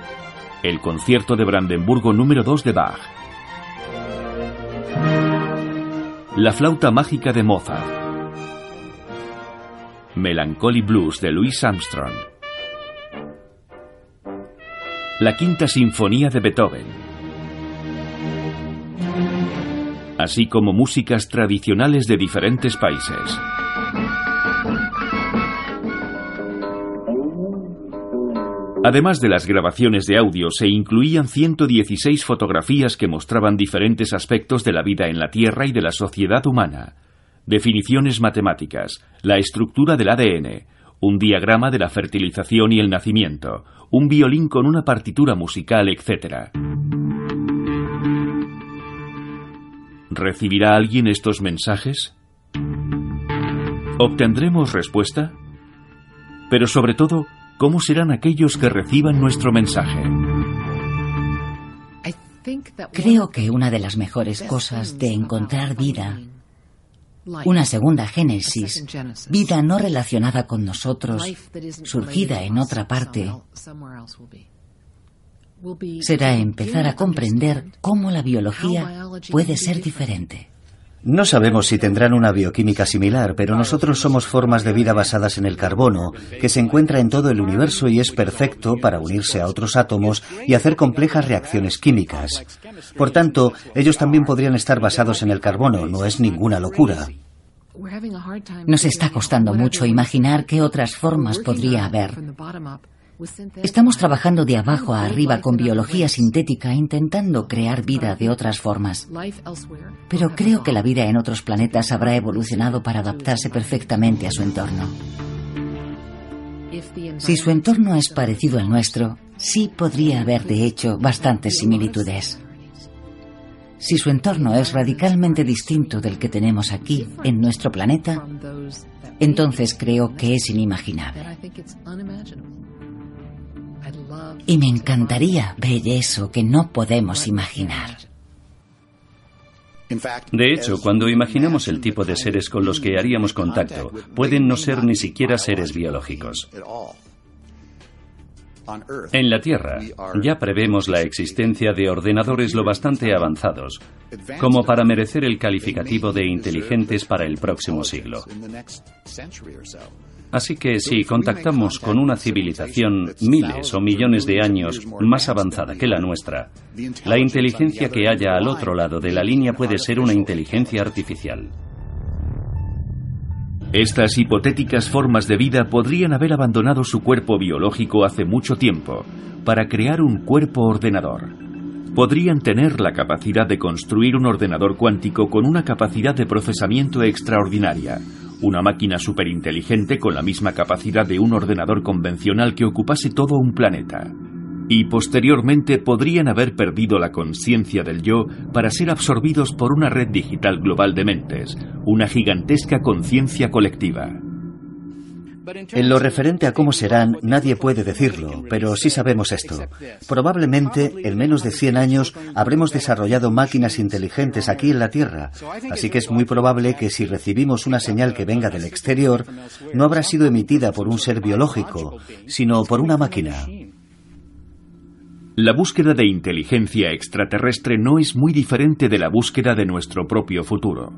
[SPEAKER 10] El concierto de Brandenburgo número 2 de Bach. La flauta mágica de Mozart. Melancholy Blues de Louis Armstrong. La quinta sinfonía de Beethoven. Así como músicas tradicionales de diferentes países. Además de las grabaciones de audio, se incluían 116 fotografías que mostraban diferentes aspectos de la vida en la Tierra y de la sociedad humana. Definiciones matemáticas, la estructura del ADN, un diagrama de la fertilización y el nacimiento, un violín con una partitura musical, etc. ¿Recibirá alguien estos mensajes? ¿Obtendremos respuesta? Pero sobre todo, ¿cómo serán aquellos que reciban nuestro mensaje?
[SPEAKER 7] Creo que una de las mejores cosas de encontrar vida, una segunda génesis, vida no relacionada con nosotros, surgida en otra parte, será empezar a comprender cómo la biología puede ser diferente.
[SPEAKER 5] No sabemos si tendrán una bioquímica similar, pero nosotros somos formas de vida basadas en el carbono, que se encuentra en todo el universo y es perfecto para unirse a otros átomos y hacer complejas reacciones químicas. Por tanto, ellos también podrían estar basados en el carbono, no es ninguna locura.
[SPEAKER 7] Nos está costando mucho imaginar qué otras formas podría haber. Estamos trabajando de abajo a arriba con biología sintética intentando crear vida de otras formas. Pero creo que la vida en otros planetas habrá evolucionado para adaptarse perfectamente a su entorno. Si su entorno es parecido al nuestro, sí podría haber, de hecho, bastantes similitudes. Si su entorno es radicalmente distinto del que tenemos aquí, en nuestro planeta, entonces creo que es inimaginable. Y me encantaría ver eso que no podemos imaginar.
[SPEAKER 11] De hecho, cuando imaginamos el tipo de seres con los que haríamos contacto, pueden no ser ni siquiera seres biológicos. En la Tierra ya prevemos la existencia de ordenadores lo bastante avanzados como para merecer el calificativo de inteligentes para el próximo siglo. Así que si contactamos con una civilización miles o millones de años más avanzada que la nuestra, la inteligencia que haya al otro lado de la línea puede ser una inteligencia artificial.
[SPEAKER 10] Estas hipotéticas formas de vida podrían haber abandonado su cuerpo biológico hace mucho tiempo para crear un cuerpo ordenador. Podrían tener la capacidad de construir un ordenador cuántico con una capacidad de procesamiento extraordinaria, una máquina superinteligente con la misma capacidad de un ordenador convencional que ocupase todo un planeta. Y posteriormente podrían haber perdido la conciencia del yo para ser absorbidos por una red digital global de mentes, una gigantesca conciencia colectiva.
[SPEAKER 5] En lo referente a cómo serán, nadie puede decirlo, pero sí sabemos esto. Probablemente, en menos de 100 años, habremos desarrollado máquinas inteligentes aquí en la Tierra, así que es muy probable que si recibimos una señal que venga del exterior, no habrá sido emitida por un ser biológico, sino por una máquina.
[SPEAKER 10] La búsqueda de inteligencia extraterrestre no es muy diferente de la búsqueda de nuestro propio futuro.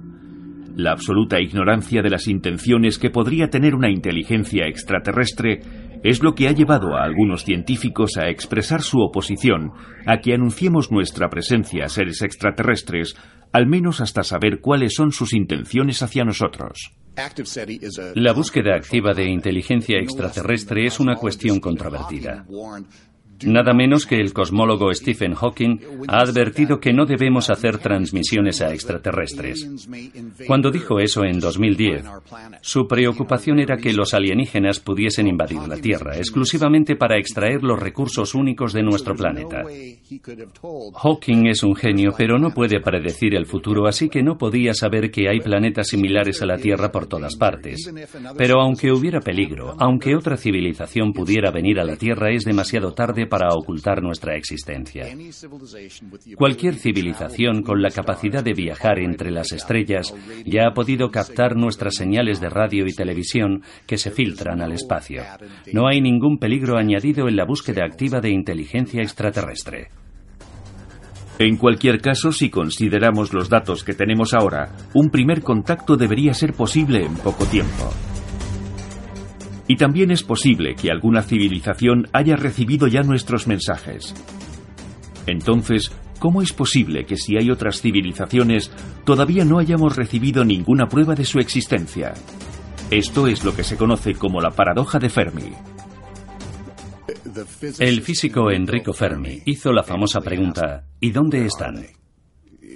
[SPEAKER 10] La absoluta ignorancia de las intenciones que podría tener una inteligencia extraterrestre es lo que ha llevado a algunos científicos a expresar su oposición a que anunciemos nuestra presencia a seres extraterrestres, al menos hasta saber cuáles son sus intenciones hacia nosotros.
[SPEAKER 11] La búsqueda activa de inteligencia extraterrestre es una cuestión controvertida. Nada menos que el cosmólogo Stephen Hawking ha advertido que no debemos hacer transmisiones a extraterrestres. Cuando dijo eso en 2010, su preocupación era que los alienígenas pudiesen invadir la Tierra exclusivamente para extraer los recursos únicos de nuestro planeta. Hawking es un genio, pero no puede predecir el futuro, así que no podía saber que hay planetas similares a la Tierra por todas partes. Pero aunque hubiera peligro, aunque otra civilización pudiera venir a la Tierra, es demasiado tarde para ocultar nuestra existencia. Cualquier civilización con la capacidad de viajar entre las estrellas ya ha podido captar nuestras señales de radio y televisión que se filtran al espacio. No hay ningún peligro añadido en la búsqueda activa de inteligencia extraterrestre.
[SPEAKER 10] En cualquier caso, si consideramos los datos que tenemos ahora, un primer contacto debería ser posible en poco tiempo. Y también es posible que alguna civilización haya recibido ya nuestros mensajes. Entonces, ¿cómo es posible que si hay otras civilizaciones todavía no hayamos recibido ninguna prueba de su existencia? Esto es lo que se conoce como la paradoja de Fermi.
[SPEAKER 11] El físico Enrico Fermi hizo la famosa pregunta ¿y dónde están?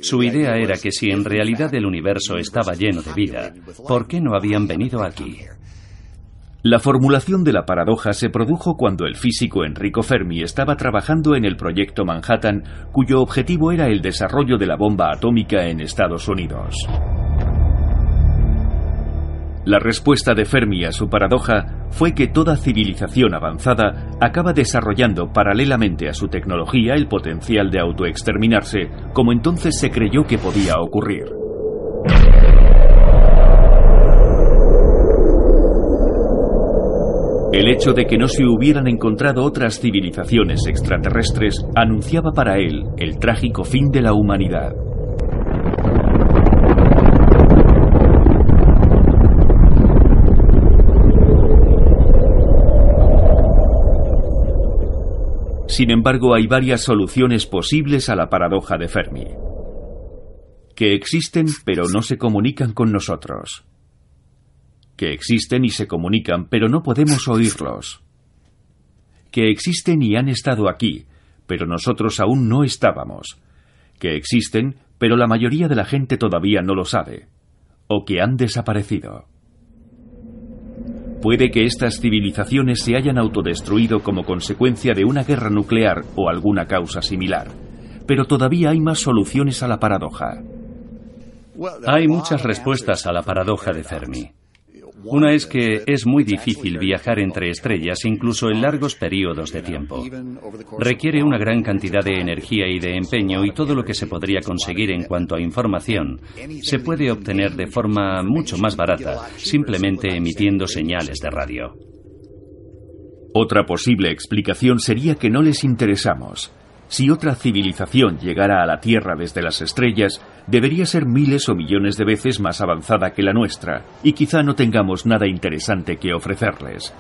[SPEAKER 11] Su idea era que si en realidad el universo estaba lleno de vida, ¿por qué no habían venido aquí?
[SPEAKER 10] La formulación de la paradoja se produjo cuando el físico Enrico Fermi estaba trabajando en el proyecto Manhattan, cuyo objetivo era el desarrollo de la bomba atómica en Estados Unidos. La respuesta de Fermi a su paradoja fue que toda civilización avanzada acaba desarrollando paralelamente a su tecnología el potencial de autoexterminarse, como entonces se creyó que podía ocurrir. El hecho de que no se hubieran encontrado otras civilizaciones extraterrestres anunciaba para él el trágico fin de la humanidad. Sin embargo, hay varias soluciones posibles a la paradoja de Fermi. Que existen pero no se comunican con nosotros que existen y se comunican, pero no podemos oírlos, que existen y han estado aquí, pero nosotros aún no estábamos, que existen, pero la mayoría de la gente todavía no lo sabe, o que han desaparecido. Puede que estas civilizaciones se hayan autodestruido como consecuencia de una guerra nuclear o alguna causa similar. Pero todavía hay más soluciones a la paradoja.
[SPEAKER 11] Hay muchas respuestas a la paradoja de Fermi. Una es que es muy difícil viajar entre estrellas incluso en largos periodos de tiempo. Requiere una gran cantidad de energía y de empeño y todo lo que se podría conseguir en cuanto a información se puede obtener de forma mucho más barata, simplemente emitiendo señales de radio.
[SPEAKER 10] Otra posible explicación sería que no les interesamos. Si otra civilización llegara a la Tierra desde las estrellas, debería ser miles o millones de veces más avanzada que la nuestra, y quizá no tengamos nada interesante que ofrecerles.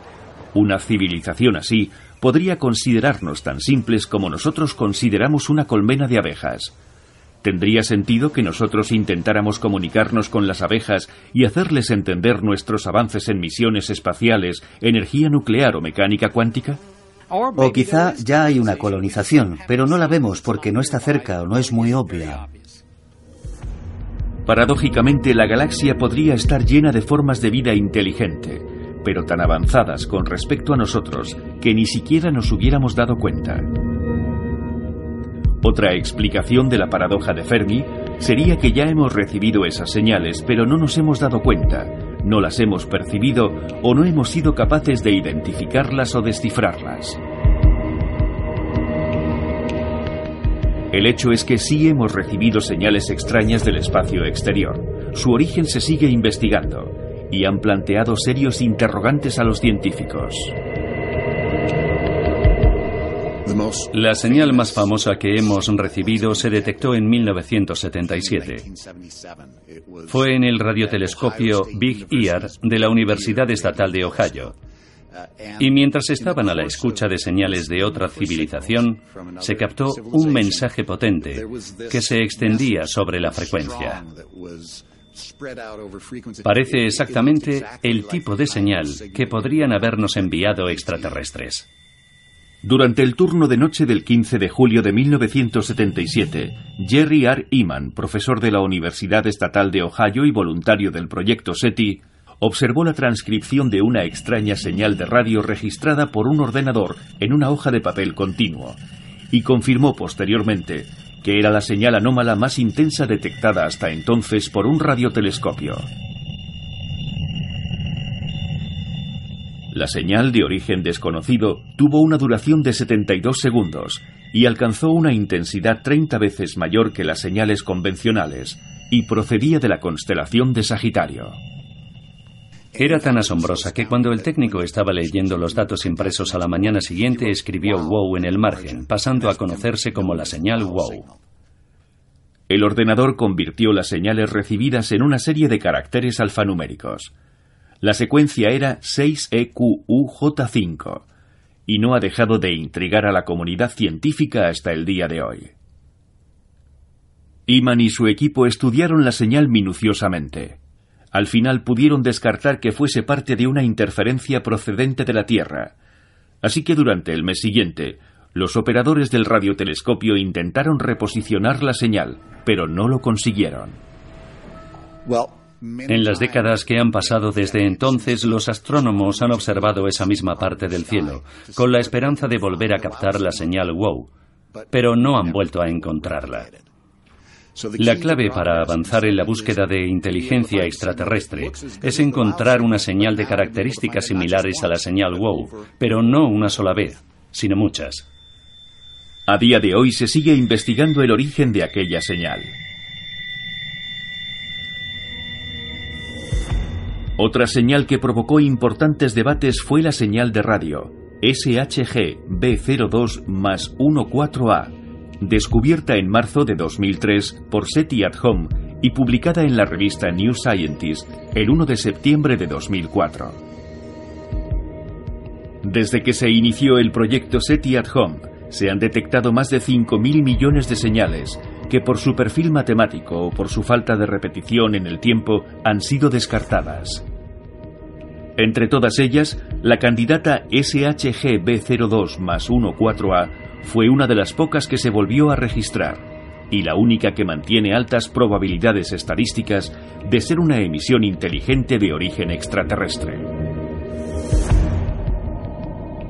[SPEAKER 10] Una civilización así podría considerarnos tan simples como nosotros consideramos una colmena de abejas. ¿Tendría sentido que nosotros intentáramos comunicarnos con las abejas y hacerles entender nuestros avances en misiones espaciales, energía nuclear o mecánica cuántica?
[SPEAKER 5] O quizá ya hay una colonización, pero no la vemos porque no está cerca o no es muy obvia.
[SPEAKER 10] Paradójicamente, la galaxia podría estar llena de formas de vida inteligente, pero tan avanzadas con respecto a nosotros que ni siquiera nos hubiéramos dado cuenta. Otra explicación de la paradoja de Fermi sería que ya hemos recibido esas señales, pero no nos hemos dado cuenta, no las hemos percibido o no hemos sido capaces de identificarlas o descifrarlas. El hecho es que sí hemos recibido señales extrañas del espacio exterior. Su origen se sigue investigando y han planteado serios interrogantes a los científicos.
[SPEAKER 11] La señal más famosa que hemos recibido se detectó en 1977. Fue en el radiotelescopio Big Ear de la Universidad Estatal de Ohio. Y mientras estaban a la escucha de señales de otra civilización, se captó un mensaje potente que se extendía sobre la frecuencia. Parece exactamente el tipo de señal que podrían habernos enviado extraterrestres.
[SPEAKER 10] Durante el turno de noche del 15 de julio de 1977, Jerry R. Eman, profesor de la Universidad Estatal de Ohio y voluntario del proyecto SETI, observó la transcripción de una extraña señal de radio registrada por un ordenador en una hoja de papel continuo, y confirmó posteriormente que era la señal anómala más intensa detectada hasta entonces por un radiotelescopio. La señal de origen desconocido tuvo una duración de 72 segundos y alcanzó una intensidad 30 veces mayor que las señales convencionales y procedía de la constelación de Sagitario.
[SPEAKER 11] Era tan asombrosa que cuando el técnico estaba leyendo los datos impresos a la mañana siguiente escribió wow en el margen, pasando a conocerse como la señal wow.
[SPEAKER 10] El ordenador convirtió las señales recibidas en una serie de caracteres alfanuméricos. La secuencia era 6EQUJ5 y no ha dejado de intrigar a la comunidad científica hasta el día de hoy. Iman y su equipo estudiaron la señal minuciosamente. Al final pudieron descartar que fuese parte de una interferencia procedente de la Tierra. Así que durante el mes siguiente, los operadores del radiotelescopio intentaron reposicionar la señal, pero no lo consiguieron.
[SPEAKER 11] En las décadas que han pasado desde entonces, los astrónomos han observado esa misma parte del cielo, con la esperanza de volver a captar la señal WOW, pero no han vuelto a encontrarla. La clave para avanzar en la búsqueda de inteligencia extraterrestre es encontrar una señal de características similares a la señal WOW, pero no una sola vez, sino muchas.
[SPEAKER 10] A día de hoy se sigue investigando el origen de aquella señal. Otra señal que provocó importantes debates fue la señal de radio, SHG B02 más 14A, descubierta en marzo de 2003 por SETI at Home y publicada en la revista New Scientist el 1 de septiembre de 2004. Desde que se inició el proyecto SETI at Home, se han detectado más de 5.000 millones de señales que por su perfil matemático o por su falta de repetición en el tiempo han sido descartadas. Entre todas ellas, la candidata SHG-B02 más 14A fue una de las pocas que se volvió a registrar y la única que mantiene altas probabilidades estadísticas de ser una emisión inteligente de origen extraterrestre.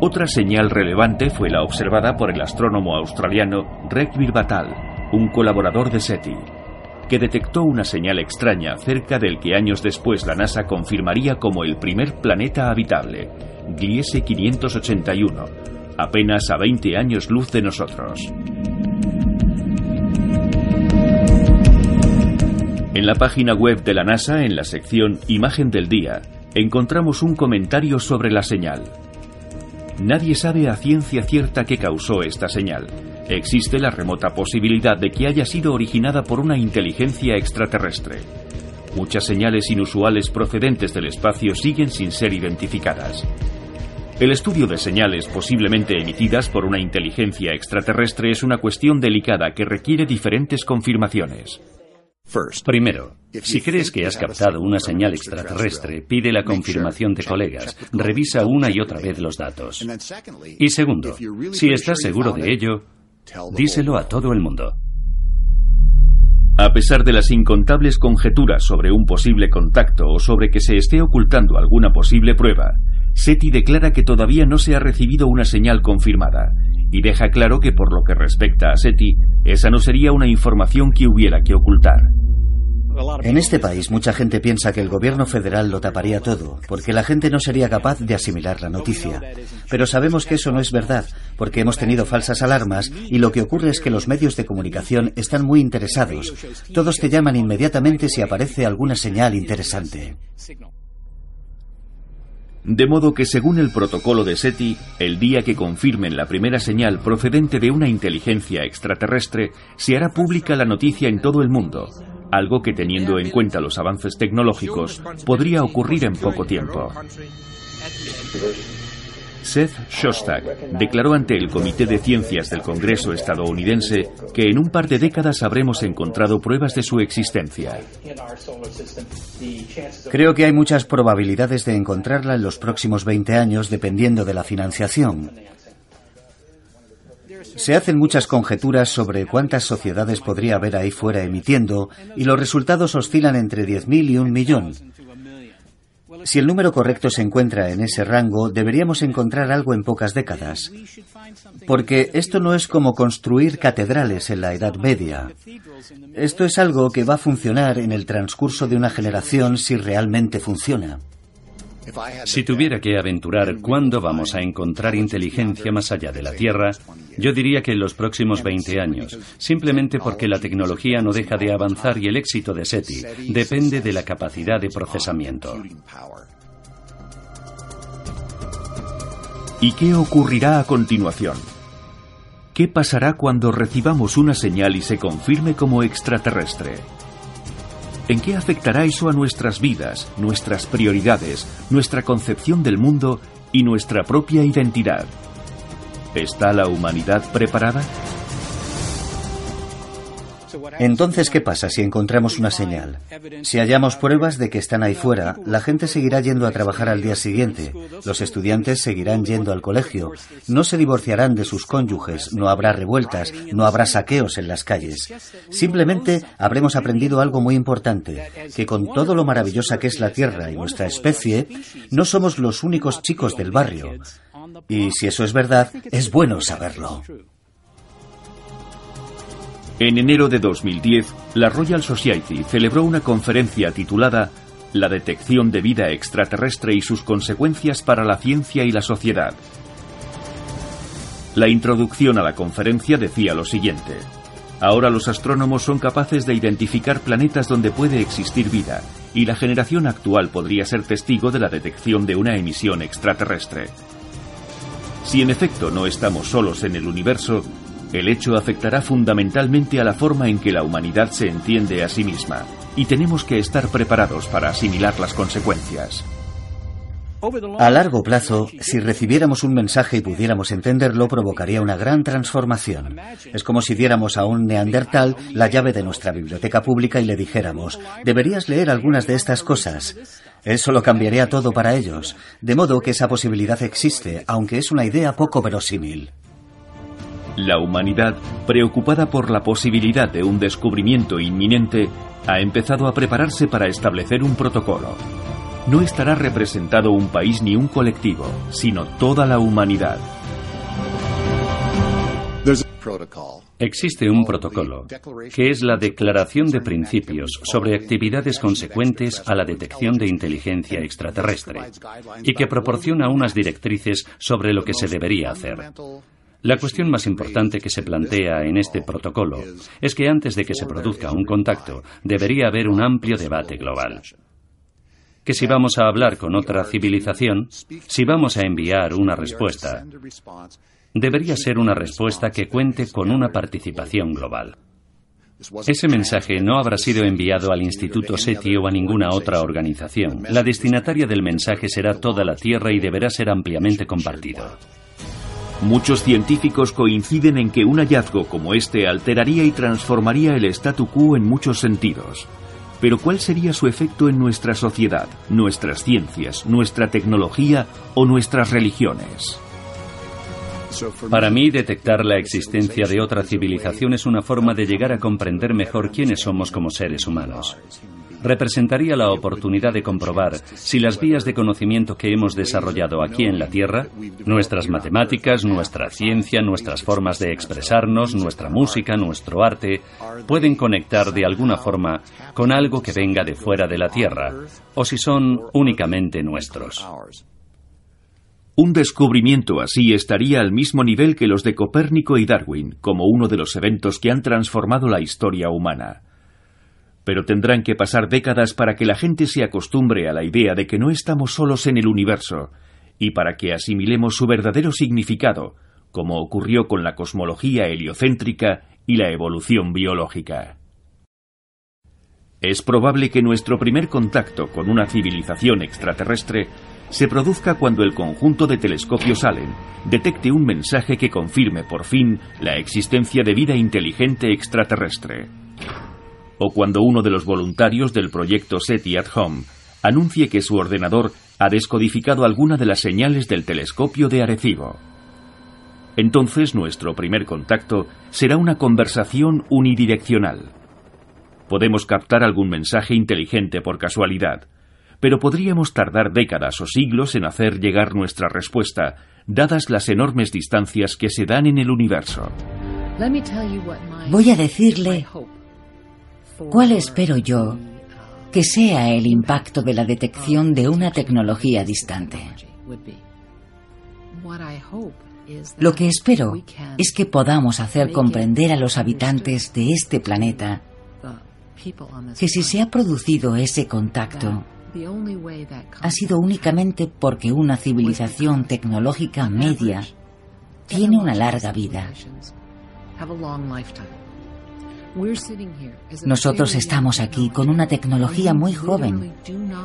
[SPEAKER 10] Otra señal relevante fue la observada por el astrónomo australiano Reg Virbatal, un colaborador de SETI, que detectó una señal extraña cerca del que años después la NASA confirmaría como el primer planeta habitable, Gliese 581, apenas a 20 años luz de nosotros. En la página web de la NASA, en la sección Imagen del Día, encontramos un comentario sobre la señal. Nadie sabe a ciencia cierta qué causó esta señal. Existe la remota posibilidad de que haya sido originada por una inteligencia extraterrestre. Muchas señales inusuales procedentes del espacio siguen sin ser identificadas. El estudio de señales posiblemente emitidas por una inteligencia extraterrestre es una cuestión delicada que requiere diferentes confirmaciones.
[SPEAKER 11] Primero, si crees que has captado una señal extraterrestre, pide la confirmación de colegas, revisa una y otra vez los datos. Y segundo, si estás seguro de ello, díselo a todo el mundo.
[SPEAKER 10] A pesar de las incontables conjeturas sobre un posible contacto o sobre que se esté ocultando alguna posible prueba, SETI declara que todavía no se ha recibido una señal confirmada y deja claro que por lo que respecta a SETI, esa no sería una información que hubiera que ocultar.
[SPEAKER 5] En este país mucha gente piensa que el gobierno federal lo taparía todo, porque la gente no sería capaz de asimilar la noticia. Pero sabemos que eso no es verdad, porque hemos tenido falsas alarmas y lo que ocurre es que los medios de comunicación están muy interesados. Todos te llaman inmediatamente si aparece alguna señal interesante.
[SPEAKER 10] De modo que según el protocolo de SETI, el día que confirmen la primera señal procedente de una inteligencia extraterrestre, se hará pública la noticia en todo el mundo, algo que teniendo en cuenta los avances tecnológicos podría ocurrir en poco tiempo. Seth Shostak declaró ante el Comité de Ciencias del Congreso estadounidense que en un par de décadas habremos encontrado pruebas de su existencia.
[SPEAKER 5] Creo que hay muchas probabilidades de encontrarla en los próximos 20 años dependiendo de la financiación. Se hacen muchas conjeturas sobre cuántas sociedades podría haber ahí fuera emitiendo y los resultados oscilan entre 10.000 y un millón. Si el número correcto se encuentra en ese rango, deberíamos encontrar algo en pocas décadas. Porque esto no es como construir catedrales en la Edad Media. Esto es algo que va a funcionar en el transcurso de una generación si realmente funciona.
[SPEAKER 11] Si tuviera que aventurar cuándo vamos a encontrar inteligencia más allá de la Tierra, yo diría que en los próximos 20 años, simplemente porque la tecnología no deja de avanzar y el éxito de SETI depende de la capacidad de procesamiento.
[SPEAKER 10] ¿Y qué ocurrirá a continuación? ¿Qué pasará cuando recibamos una señal y se confirme como extraterrestre? ¿En qué afectará eso a nuestras vidas, nuestras prioridades, nuestra concepción del mundo y nuestra propia identidad? ¿Está la humanidad preparada?
[SPEAKER 5] Entonces, ¿qué pasa si encontramos una señal? Si hallamos pruebas de que están ahí fuera, la gente seguirá yendo a trabajar al día siguiente, los estudiantes seguirán yendo al colegio, no se divorciarán de sus cónyuges, no habrá revueltas, no habrá saqueos en las calles. Simplemente habremos aprendido algo muy importante, que con todo lo maravillosa que es la Tierra y nuestra especie, no somos los únicos chicos del barrio. Y si eso es verdad, es bueno saberlo.
[SPEAKER 10] En enero de 2010, la Royal Society celebró una conferencia titulada La detección de vida extraterrestre y sus consecuencias para la ciencia y la sociedad. La introducción a la conferencia decía lo siguiente. Ahora los astrónomos son capaces de identificar planetas donde puede existir vida, y la generación actual podría ser testigo de la detección de una emisión extraterrestre. Si en efecto no estamos solos en el universo, el hecho afectará fundamentalmente a la forma en que la humanidad se entiende a sí misma, y tenemos que estar preparados para asimilar las consecuencias.
[SPEAKER 5] A largo plazo, si recibiéramos un mensaje y pudiéramos entenderlo, provocaría una gran transformación. Es como si diéramos a un neandertal la llave de nuestra biblioteca pública y le dijéramos, deberías leer algunas de estas cosas. Eso lo cambiaría todo para ellos, de modo que esa posibilidad existe, aunque es una idea poco verosímil.
[SPEAKER 10] La humanidad, preocupada por la posibilidad de un descubrimiento inminente, ha empezado a prepararse para establecer un protocolo. No estará representado un país ni un colectivo, sino toda la humanidad.
[SPEAKER 11] Existe un protocolo, que es la Declaración de Principios sobre actividades consecuentes a la detección de inteligencia extraterrestre, y que proporciona unas directrices sobre lo que se debería hacer. La cuestión más importante que se plantea en este protocolo es que antes de que se produzca un contacto, debería haber un amplio debate global. Que si vamos a hablar con otra civilización, si vamos a enviar una respuesta, debería ser una respuesta que cuente con una participación global. Ese mensaje no habrá sido enviado al Instituto SETI o a ninguna otra organización. La destinataria del mensaje será toda la Tierra y deberá ser ampliamente compartido.
[SPEAKER 10] Muchos científicos coinciden en que un hallazgo como este alteraría y transformaría el statu quo en muchos sentidos. Pero ¿cuál sería su efecto en nuestra sociedad, nuestras ciencias, nuestra tecnología o nuestras religiones?
[SPEAKER 11] Para mí, detectar la existencia de otra civilización es una forma de llegar a comprender mejor quiénes somos como seres humanos. Representaría la oportunidad de comprobar si las vías de conocimiento que hemos desarrollado aquí en la Tierra, nuestras matemáticas, nuestra ciencia, nuestras formas de expresarnos, nuestra música, nuestro arte, pueden conectar de alguna forma con algo que venga de fuera de la Tierra, o si son únicamente nuestros.
[SPEAKER 10] Un descubrimiento así estaría al mismo nivel que los de Copérnico y Darwin, como uno de los eventos que han transformado la historia humana. Pero tendrán que pasar décadas para que la gente se acostumbre a la idea de que no estamos solos en el universo, y para que asimilemos su verdadero significado, como ocurrió con la cosmología heliocéntrica y la evolución biológica. Es probable que nuestro primer contacto con una civilización extraterrestre se produzca cuando el conjunto de telescopios Allen detecte un mensaje que confirme por fin la existencia de vida inteligente extraterrestre. O cuando uno de los voluntarios del proyecto SETI at Home anuncie que su ordenador ha descodificado alguna de las señales del telescopio de Arecibo. Entonces nuestro primer contacto será una conversación unidireccional. Podemos captar algún mensaje inteligente por casualidad, pero podríamos tardar décadas o siglos en hacer llegar nuestra respuesta, dadas las enormes distancias que se dan en el universo.
[SPEAKER 7] Voy a decirle cuál espero yo que sea el impacto de la detección de una tecnología distante. Lo que espero es que podamos hacer comprender a los habitantes de este planeta que si se ha producido ese contacto, ha sido únicamente porque una civilización tecnológica media tiene una larga vida. Nosotros estamos aquí con una tecnología muy joven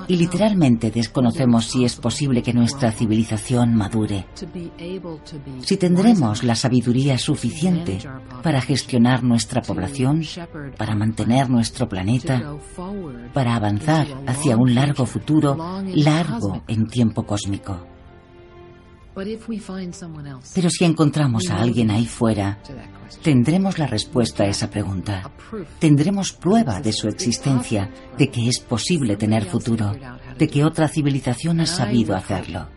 [SPEAKER 7] y literalmente desconocemos si es posible que nuestra civilización madure, si tendremos la sabiduría suficiente para gestionar nuestra población, para mantener nuestro planeta, para avanzar hacia un largo futuro, largo en tiempo cósmico. Pero si encontramos a alguien ahí fuera, tendremos la respuesta a esa pregunta. Tendremos prueba de su existencia, de que es posible tener futuro, de que otra civilización ha sabido hacerlo.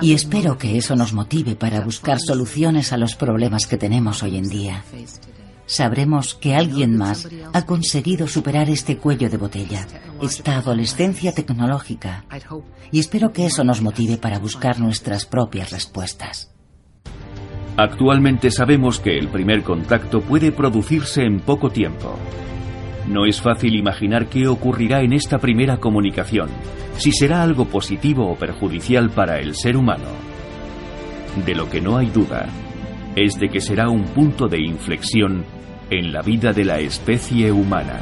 [SPEAKER 7] Y espero que eso nos motive para buscar soluciones a los problemas que tenemos hoy en día sabremos que alguien más ha conseguido superar este cuello de botella, esta adolescencia tecnológica, y espero que eso nos motive para buscar nuestras propias respuestas.
[SPEAKER 10] Actualmente sabemos que el primer contacto puede producirse en poco tiempo. No es fácil imaginar qué ocurrirá en esta primera comunicación, si será algo positivo o perjudicial para el ser humano. De lo que no hay duda es de que será un punto de inflexión en la vida de la especie humana.